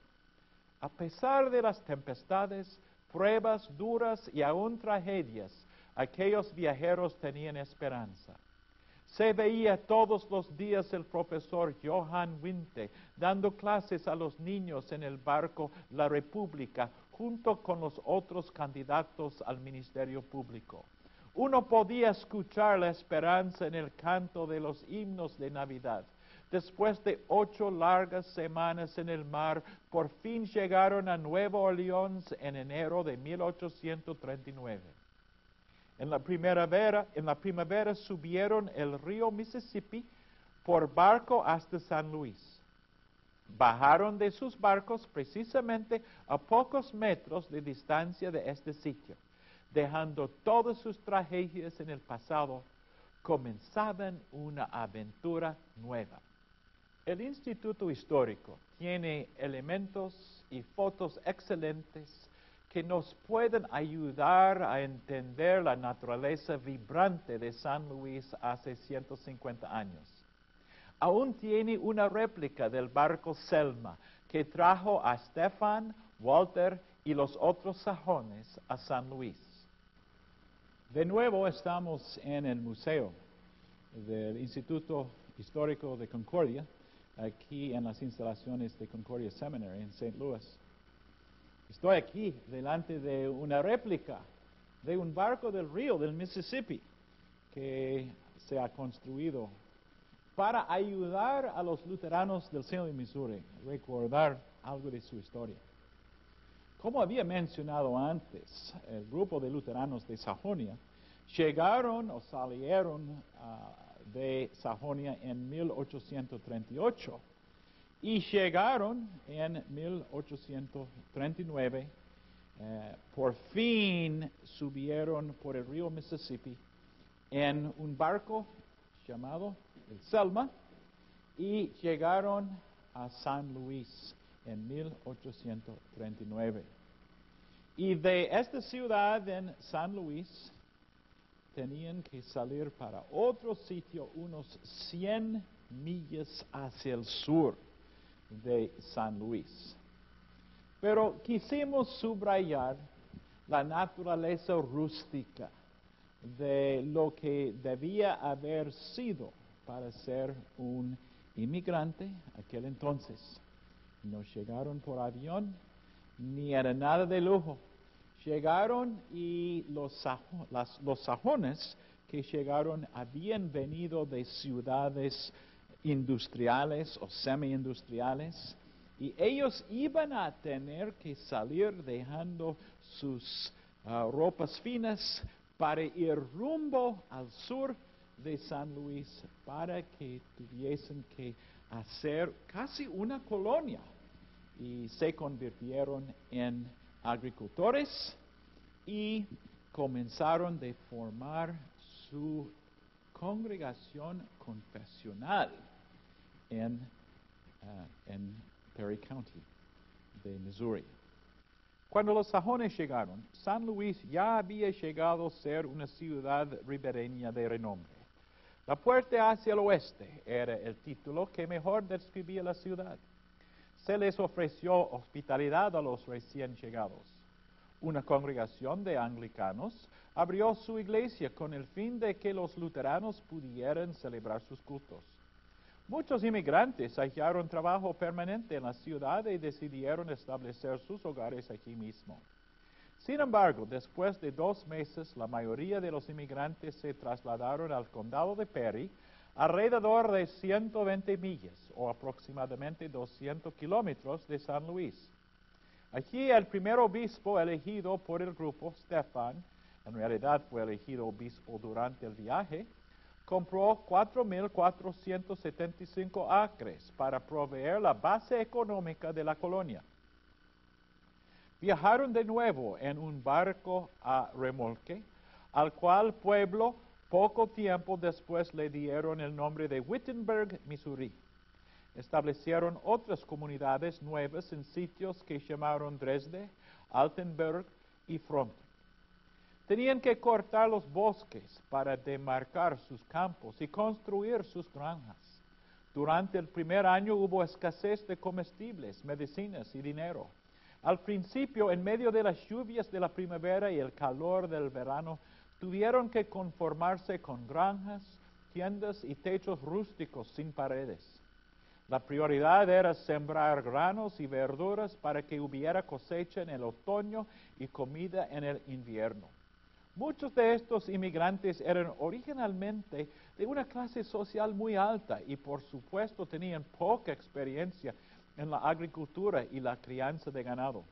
A pesar de las tempestades, pruebas duras y aún tragedias, aquellos viajeros tenían esperanza. Se veía todos los días el profesor Johann Winte dando clases a los niños en el barco La República junto con los otros candidatos al ministerio público. Uno podía escuchar la esperanza en el canto de los himnos de Navidad. Después de ocho largas semanas en el mar, por fin llegaron a Nueva Orleans en enero de 1839. En la primavera, en la primavera subieron el río Mississippi por barco hasta San Luis. Bajaron de sus barcos precisamente a pocos metros de distancia de este sitio, dejando todas sus tragedias en el pasado, comenzaban una aventura nueva. El Instituto Histórico tiene elementos y fotos excelentes que nos pueden ayudar a entender la naturaleza vibrante de San Luis hace 150 años. Aún tiene una réplica del barco Selma que trajo a Stefan, Walter y los otros sajones a San Luis. De nuevo estamos en el museo del Instituto Histórico de Concordia, aquí en las instalaciones de Concordia Seminary en St. Louis. Estoy aquí delante de una réplica de un barco del río del Mississippi que se ha construido para ayudar a los luteranos del seno de Missouri a recordar algo de su historia. Como había mencionado antes, el grupo de luteranos de Sajonia llegaron o salieron ah, de Sajonia en 1838 y llegaron en 1839, eh, por fin subieron por el río Mississippi en un barco llamado el Selma y llegaron a San Luis en 1839. Y de esta ciudad en San Luis tenían que salir para otro sitio unos 100 millas hacia el sur de San Luis. Pero quisimos subrayar la naturaleza rústica de lo que debía haber sido para ser un inmigrante aquel entonces. No llegaron por avión, ni era nada de lujo. Llegaron y los, los sajones que llegaron habían venido de ciudades industriales o semi-industriales y ellos iban a tener que salir dejando sus ah, ropas finas para ir rumbo al sur de San Luis para que tuviesen que hacer casi una colonia. Y se convirtieron en agricultores y comenzaron de formar su congregación confesional en, en Perry County de Missouri. Cuando los sajones llegaron, San Luis ya había llegado a ser una ciudad ribereña de renombre. La puerta hacia el oeste era el título que mejor describía la ciudad. Se les ofreció hospitalidad a los recién llegados. Una congregación de anglicanos abrió su iglesia con el fin de que los luteranos pudieran celebrar sus cultos. Muchos inmigrantes hallaron trabajo permanente en la ciudad y decidieron establecer sus hogares aquí mismo. Sin embargo, después de dos meses, la mayoría de los inmigrantes se trasladaron al condado de Perry, alrededor de 120 millas o aproximadamente 200 kilómetros de San Luis. Aquí el primer obispo elegido por el grupo, Stefan, en realidad fue elegido obispo durante el viaje, compró 4.475 acres para proveer la base económica de la colonia. Viajaron de nuevo en un barco a remolque, al cual pueblo poco tiempo después le dieron el nombre de Wittenberg, Missouri. Establecieron otras comunidades nuevas en sitios que llamaron Dresde, Altenberg y Front. Tenían que cortar los bosques para demarcar sus campos y construir sus granjas. Durante el primer año hubo escasez de comestibles, medicinas y dinero. Al principio, en medio de las lluvias de la primavera y el calor del verano, tuvieron que conformarse con granjas, tiendas y techos rústicos sin paredes. La prioridad era sembrar granos y verduras para que hubiera cosecha en el otoño y comida en el invierno. Muchos de estos inmigrantes eran originalmente de una clase social muy alta y por supuesto tenían poca experiencia en la agricultura y la crianza de ganado.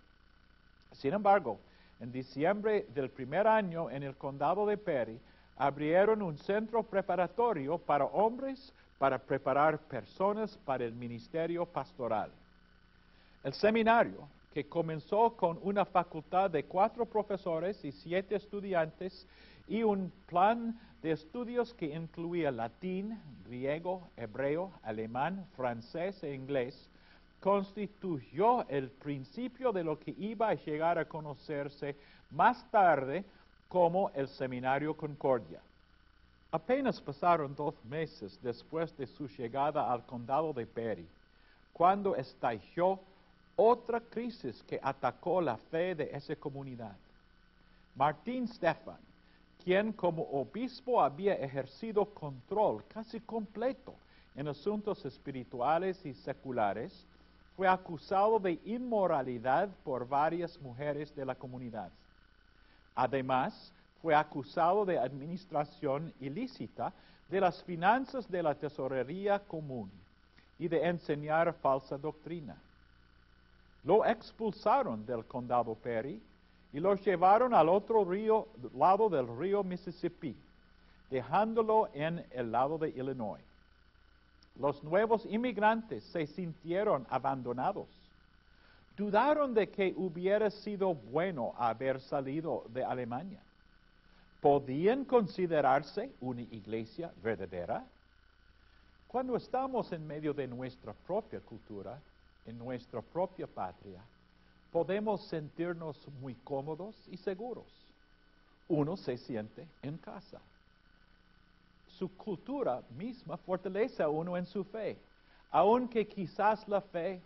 Sin embargo, en diciembre del primer año en el condado de Perry, abrieron un centro preparatorio para hombres para preparar personas para el ministerio pastoral. El seminario, que comenzó con una facultad de cuatro profesores y siete estudiantes y un plan de estudios que incluía latín, griego, hebreo, alemán, francés e inglés, constituyó el principio de lo que iba a llegar a conocerse más tarde como el Seminario Concordia. Apenas pasaron dos meses después de su llegada al condado de Perry, cuando estalló otra crisis que atacó la fe de esa comunidad. Martín Stefan, quien como obispo había ejercido control casi completo en asuntos espirituales y seculares, fue acusado de inmoralidad por varias mujeres de la comunidad. Además, fue acusado de administración ilícita de las finanzas de la tesorería común y de enseñar falsa doctrina. Lo expulsaron del condado Perry y lo llevaron al otro río, lado del río Mississippi, dejándolo en el lado de Illinois los nuevos inmigrantes se sintieron abandonados. Dudaron de que hubiera sido bueno haber salido de Alemania. ¿Podían considerarse una iglesia verdadera? Cuando estamos en medio de nuestra propia cultura, en nuestra propia patria, podemos sentirnos muy cómodos y seguros. Uno se siente en casa su cultura misma fortalece a uno en su fe, aunque quizás la fe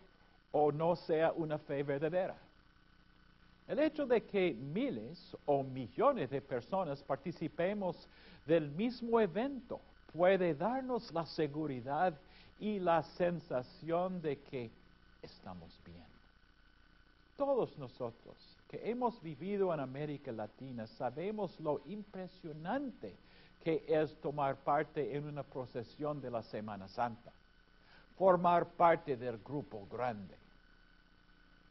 o no sea una fe verdadera. El hecho de que miles o millones de personas participemos del mismo evento puede darnos la seguridad y la sensación de que estamos bien. Todos nosotros que hemos vivido en América Latina sabemos lo impresionante que es tomar parte en una procesión de la Semana Santa, formar parte del grupo grande,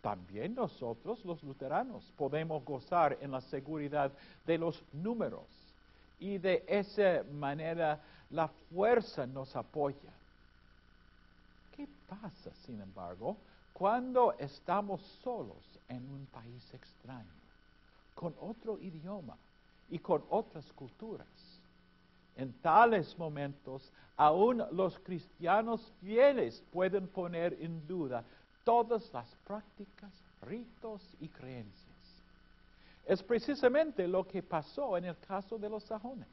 también nosotros los luteranos podemos gozar en la seguridad de los números y de esa manera la fuerza nos apoya. ¿Qué pasa, sin embargo, cuando estamos solos en un país extraño, con otro idioma y con otras culturas? En tales momentos, aún los cristianos fieles pueden poner en duda todas las prácticas, ritos y creencias. Es precisamente lo que pasó en el caso de los sajones.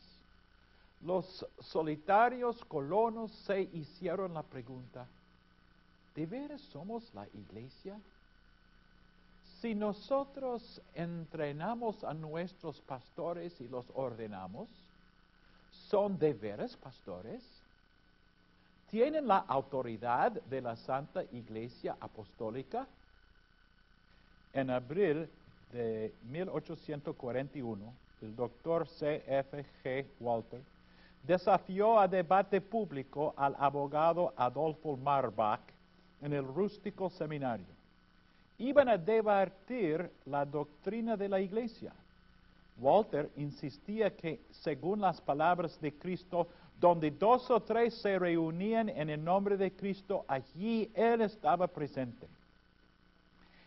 Los solitarios colonos se hicieron la pregunta, ¿de veras somos la iglesia? Si nosotros entrenamos a nuestros pastores y los ordenamos, ¿son de veras pastores? ¿Tienen la autoridad de la Santa Iglesia Apostólica? En abril de 1841, el doctor C. F. G. Walter desafió a debate público al abogado Adolfo Marbach en el rústico seminario. Iban a debatir la doctrina de la iglesia. Walter insistía que, según las palabras de Cristo, donde dos o tres se reunían en el nombre de Cristo, allí Él estaba presente.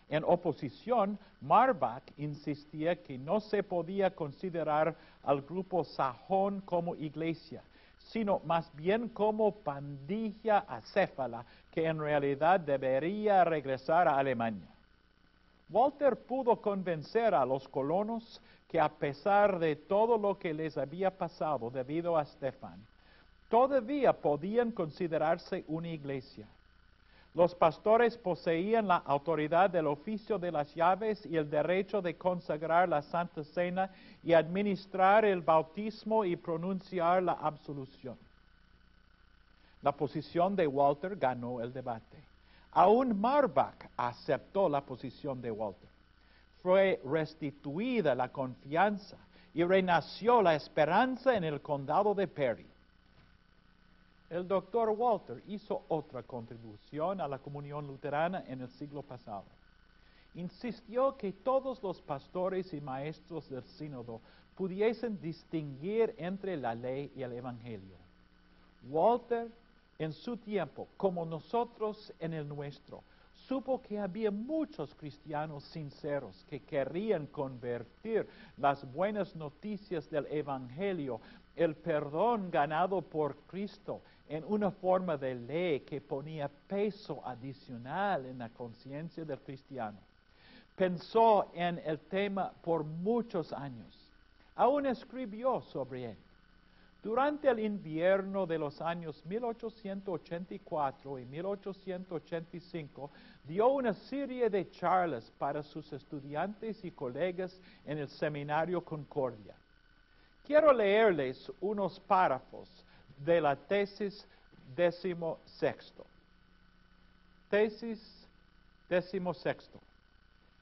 En oposición, Marbach insistía que no se podía considerar al grupo sajón como iglesia, sino más bien como pandilla acéfala que en realidad debería regresar a Alemania. Walter pudo convencer a los colonos que a pesar de todo lo que les había pasado debido a Stefan, todavía podían considerarse una iglesia. Los pastores poseían la autoridad del oficio de las llaves y el derecho de consagrar la Santa Cena y administrar el bautismo y pronunciar la absolución. La posición de Walter ganó el debate. Aún Marbach aceptó la posición de Walter. Fue restituida la confianza y renació la esperanza en el condado de Perry el doctor Walter hizo otra contribución a la comunión luterana en el siglo pasado. Insistió que todos los pastores y maestros del sínodo pudiesen distinguir entre la ley y el evangelio. Walter, en su tiempo, como nosotros en el nuestro, supo que había muchos cristianos sinceros que querían convertir las buenas noticias del Evangelio, el perdón ganado por Cristo, en una forma de ley que ponía peso adicional en la conciencia del cristiano. Pensó en el tema por muchos años. Aún escribió sobre él. Durante el invierno de los años 1884 y 1885, dio una serie de charlas para sus estudiantes y colegas en el Seminario Concordia. Quiero leerles unos párrafos de la tesis décimo sexto. Tesis décimo sexto.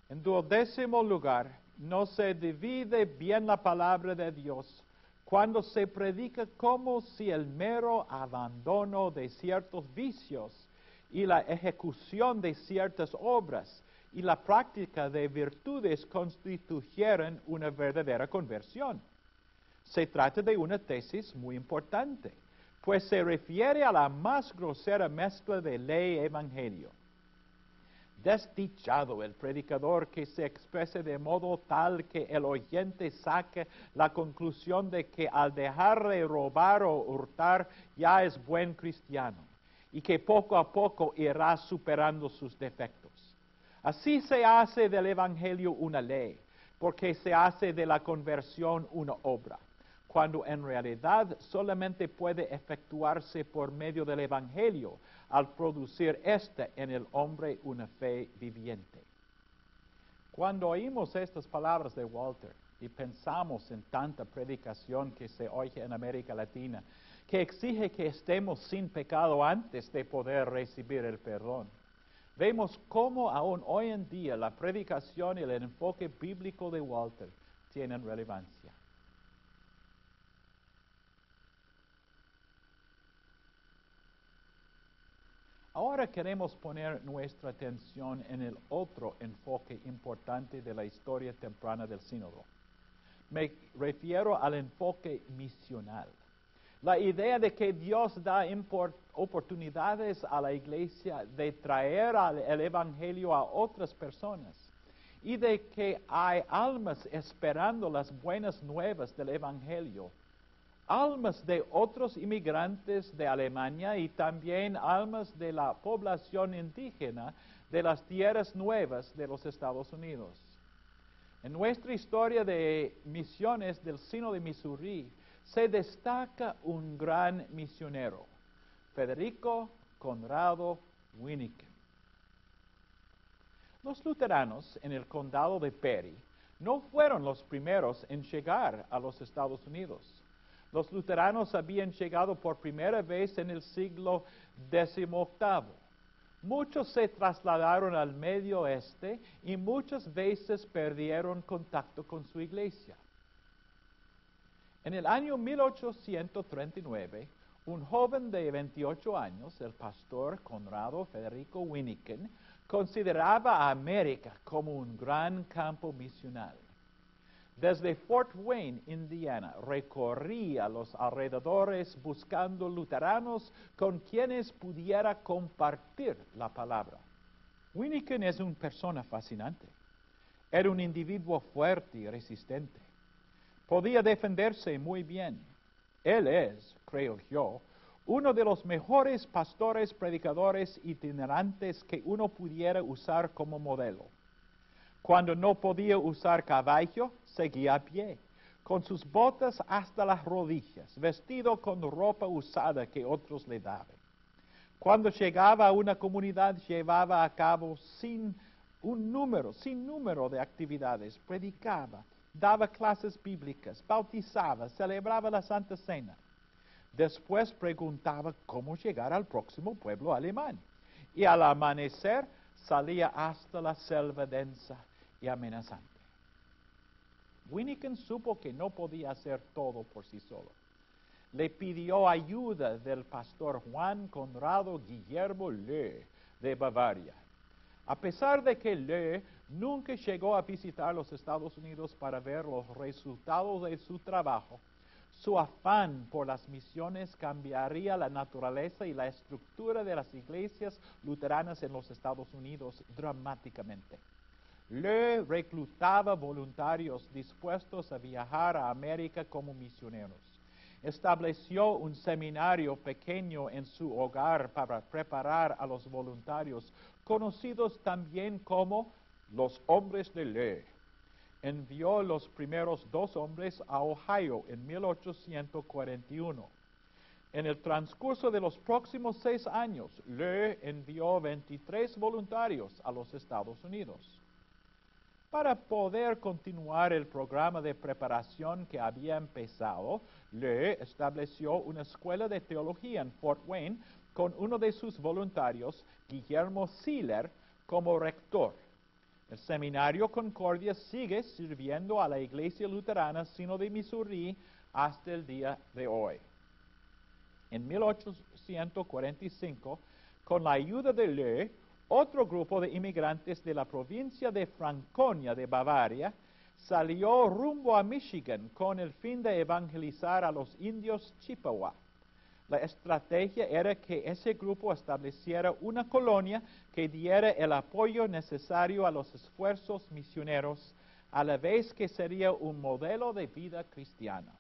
En duodécimo lugar, no se divide bien la palabra de Dios cuando se predica como si el mero abandono de ciertos vicios y la ejecución de ciertas obras y la práctica de virtudes constituyeran una verdadera conversión. Se trata de una tesis muy importante pues se refiere a la más grosera mezcla de ley y evangelio. Desdichado el predicador que se exprese de modo tal que el oyente saque la conclusión de que al dejar de robar o hurtar ya es buen cristiano y que poco a poco irá superando sus defectos. Así se hace del Evangelio una ley, porque se hace de la conversión una obra cuando en realidad solamente puede efectuarse por medio del Evangelio al producir éste en el hombre una fe viviente. Cuando oímos estas palabras de Walter y pensamos en tanta predicación que se oye en América Latina, que exige que estemos sin pecado antes de poder recibir el perdón, vemos cómo aún hoy en día la predicación y el enfoque bíblico de Walter tienen relevancia. Ahora queremos poner nuestra atención en el otro enfoque importante de la historia temprana del sínodo. Me refiero al enfoque misional. La idea de que Dios da oportunidades a la iglesia de traer el Evangelio a otras personas y de que hay almas esperando las buenas nuevas del Evangelio. Almas de otros inmigrantes de Alemania y también almas de la población indígena de las tierras nuevas de los Estados Unidos. En nuestra historia de misiones del Sino de Missouri se destaca un gran misionero, Federico Conrado Winnicke. Los luteranos en el condado de Perry no fueron los primeros en llegar a los Estados Unidos. Los luteranos habían llegado por primera vez en el siglo XVIII. Muchos se trasladaron al medio oeste y muchas veces perdieron contacto con su iglesia. En el año 1839, un joven de 28 años, el pastor Conrado Federico Winniken, consideraba a América como un gran campo misional. Desde Fort Wayne, Indiana, recorría los alrededores buscando luteranos con quienes pudiera compartir la palabra. Winniken es una persona fascinante. Era un individuo fuerte y resistente. Podía defenderse muy bien. Él es, creo yo, uno de los mejores pastores predicadores itinerantes que uno pudiera usar como modelo. Cuando no podía usar caballo, seguía a pie, con sus botas hasta las rodillas, vestido con ropa usada que otros le daban. Cuando llegaba a una comunidad, llevaba a cabo sin un número, sin número de actividades, predicaba, daba clases bíblicas, bautizaba, celebraba la Santa Cena. Después preguntaba cómo llegar al próximo pueblo alemán. Y al amanecer salía hasta la selva densa amenazante. Winniken supo que no podía hacer todo por sí solo. Le pidió ayuda del pastor Juan Conrado Guillermo Le de Bavaria. A pesar de que Le nunca llegó a visitar los Estados Unidos para ver los resultados de su trabajo, su afán por las misiones cambiaría la naturaleza y la estructura de las iglesias luteranas en los Estados Unidos dramáticamente. Le reclutaba voluntarios dispuestos a viajar a América como misioneros. Estableció un seminario pequeño en su hogar para preparar a los voluntarios, conocidos también como los hombres de Le envió los primeros dos hombres a Ohio en 1841. En el transcurso de los próximos seis años, Le envió 23 voluntarios a los Estados Unidos. Para poder continuar el programa de preparación que había empezado, Le estableció una escuela de teología en Fort Wayne con uno de sus voluntarios, Guillermo Siller, como rector. El seminario Concordia sigue sirviendo a la iglesia luterana sino de Missouri hasta el día de hoy. En 1845, con la ayuda de Le, otro grupo de inmigrantes de la provincia de Franconia de Bavaria salió rumbo a Michigan con el fin de evangelizar a los indios Chippewa. La estrategia era que ese grupo estableciera una colonia que diera el apoyo necesario a los esfuerzos misioneros, a la vez que sería un modelo de vida cristiana.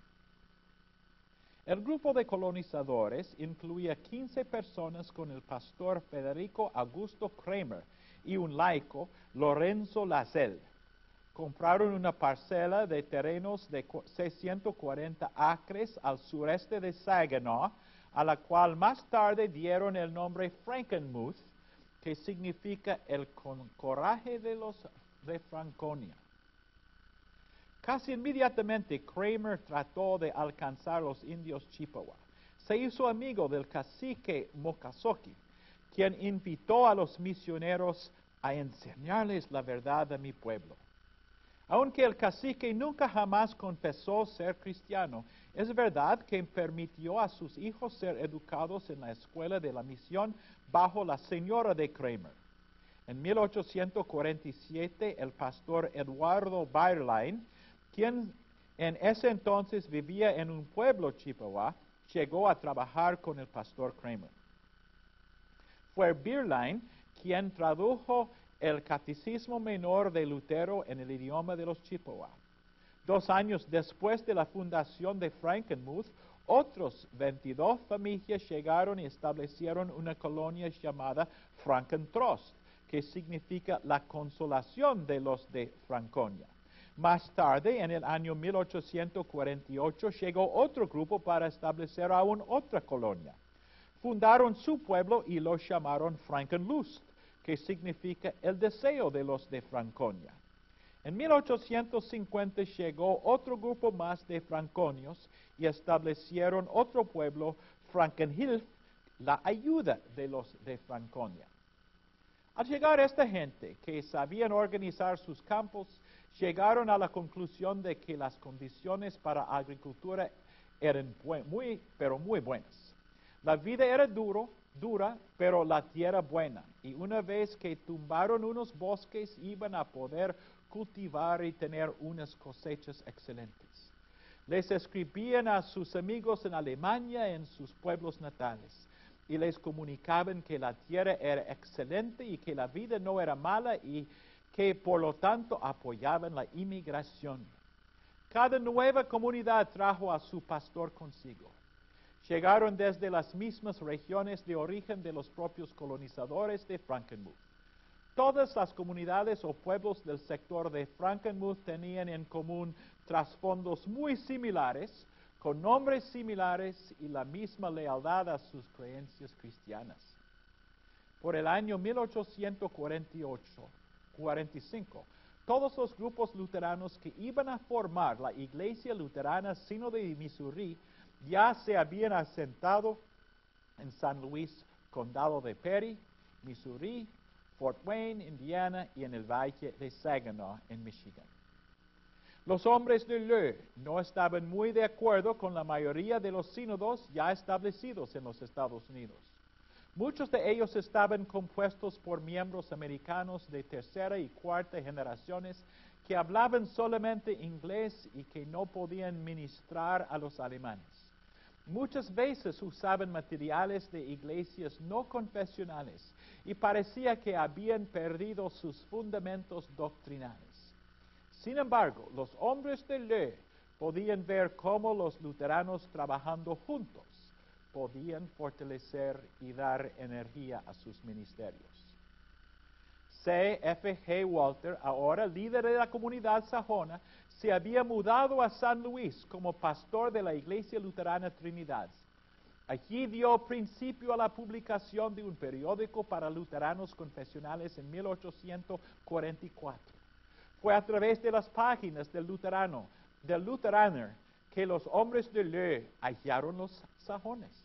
El grupo de colonizadores incluía 15 personas con el pastor Federico Augusto Kramer y un laico, Lorenzo Lazel. Compraron una parcela de terrenos de 640 acres al sureste de Saginaw, a la cual más tarde dieron el nombre Frankenmuth, que significa el coraje de los de Franconia. Casi inmediatamente Kramer trató de alcanzar los indios Chippewa. Se hizo amigo del cacique Mokasoki, quien invitó a los misioneros a enseñarles la verdad de mi pueblo. Aunque el cacique nunca jamás confesó ser cristiano, es verdad que permitió a sus hijos ser educados en la escuela de la misión bajo la señora de Kramer. En 1847, el pastor Eduardo Bayerlein, quien en ese entonces vivía en un pueblo chippewa, llegó a trabajar con el pastor Kramer. Fue Bayerlein quien tradujo el Catecismo Menor de Lutero en el idioma de los Chippewa. Dos años después de la fundación de Frankenmuth, otros 22 familias llegaron y establecieron una colonia llamada Frankentrost, que significa la consolación de los de Franconia. Más tarde, en el año 1848, llegó otro grupo para establecer aún otra colonia. Fundaron su pueblo y lo llamaron Frankenlust que significa el deseo de los de Franconia. En 1850 llegó otro grupo más de franconios y establecieron otro pueblo, Frankenhilf, la ayuda de los de Franconia. Al llegar esta gente que sabían organizar sus campos, llegaron a la conclusión de que las condiciones para agricultura eran muy, pero muy buenas. La vida era duro, dura, pero la tierra buena. Y una vez que tumbaron unos bosques, iban a poder cultivar y tener unas cosechas excelentes. Les escribían a sus amigos en Alemania, en sus pueblos natales, y les comunicaban que la tierra era excelente y que la vida no era mala y que por lo tanto apoyaban la inmigración. Cada nueva comunidad trajo a su pastor consigo llegaron desde las mismas regiones de origen de los propios colonizadores de Frankenmuth. Todas las comunidades o pueblos del sector de Frankenmuth tenían en común trasfondos muy similares, con nombres similares y la misma lealtad a sus creencias cristianas. Por el año 1848-45, todos los grupos luteranos que iban a formar la Iglesia Luterana Sino de Missouri ya se habían asentado en San Luis, condado de Perry, Missouri, Fort Wayne, Indiana y en el Valle de Saginaw, en Michigan. Los hombres de Leu no estaban muy de acuerdo con la mayoría de los sínodos ya establecidos en los Estados Unidos. Muchos de ellos estaban compuestos por miembros americanos de tercera y cuarta generaciones que hablaban solamente inglés y que no podían ministrar a los alemanes. Muchas veces usaban materiales de iglesias no confesionales y parecía que habían perdido sus fundamentos doctrinales. Sin embargo, los hombres de ley podían ver cómo los luteranos trabajando juntos podían fortalecer y dar energía a sus ministerios. C. F. G. Walter, ahora líder de la comunidad sajona, se había mudado a San Luis como pastor de la Iglesia Luterana Trinidad. Allí dio principio a la publicación de un periódico para luteranos confesionales en 1844. Fue a través de las páginas del luterano, del luteraner, que los hombres de Leu hallaron los sajones.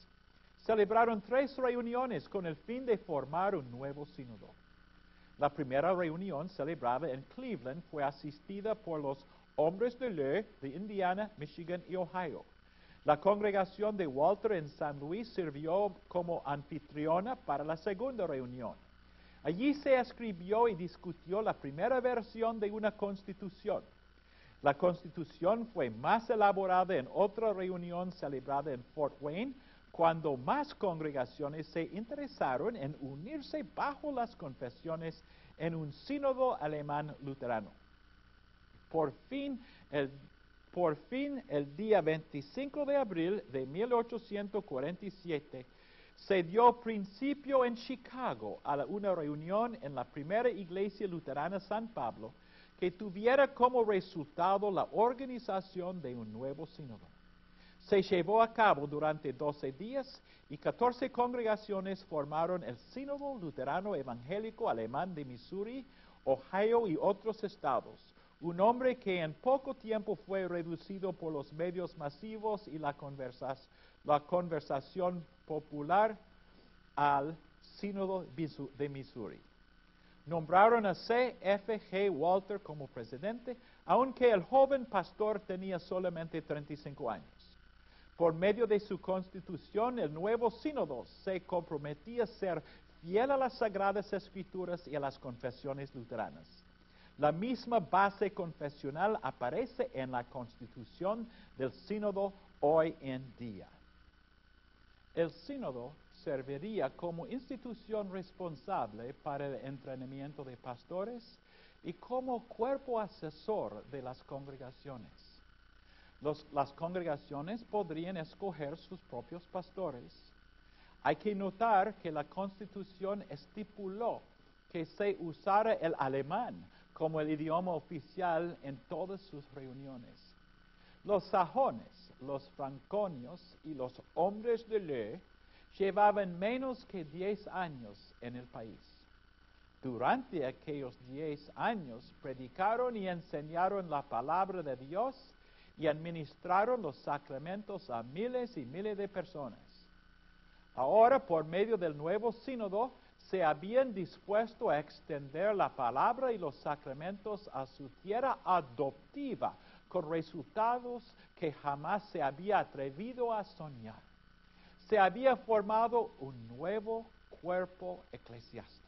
Celebraron tres reuniones con el fin de formar un nuevo sínodo. La primera reunión celebrada en Cleveland fue asistida por los hombres de ley de Indiana, Michigan y Ohio. La congregación de Walter en San Luis sirvió como anfitriona para la segunda reunión. Allí se escribió y discutió la primera versión de una constitución. La constitución fue más elaborada en otra reunión celebrada en Fort Wayne, cuando más congregaciones se interesaron en unirse bajo las confesiones en un sínodo alemán luterano. Por fin, el, por fin, el día 25 de abril de 1847, se dio principio en Chicago a una reunión en la primera iglesia luterana San Pablo que tuviera como resultado la organización de un nuevo sínodo. Se llevó a cabo durante 12 días y 14 congregaciones formaron el Sínodo Luterano Evangélico Alemán de Missouri, Ohio y otros estados, un hombre que en poco tiempo fue reducido por los medios masivos y la, conversación popular al sínodo de Missouri. Nombraron a C. F. G. Walter como presidente, aunque el joven pastor tenía solamente 35 años. Por medio de su constitución, el nuevo sínodo se comprometía a ser fiel a las sagradas escrituras y a las confesiones luteranas. La misma base confesional aparece en la constitución del sínodo hoy en día. El sínodo serviría como institución responsable para el entrenamiento de pastores y como cuerpo asesor de las congregaciones. Las congregaciones podrían escoger sus propios pastores. Hay que notar que la constitución estipuló que se usara el alemán como el idioma oficial en todas sus reuniones. Los sajones, los franconios y los hombres de ley llevaban menos que 10 años en el país. Durante aquellos 10 años predicaron y enseñaron la palabra de Dios y administraron los sacramentos a miles y miles de personas. Ahora, por medio del nuevo sínodo, se habían dispuesto a extender la palabra y los sacramentos a su tierra adoptiva, con resultados que jamás se había atrevido a soñar se había formado un nuevo cuerpo eclesiástico.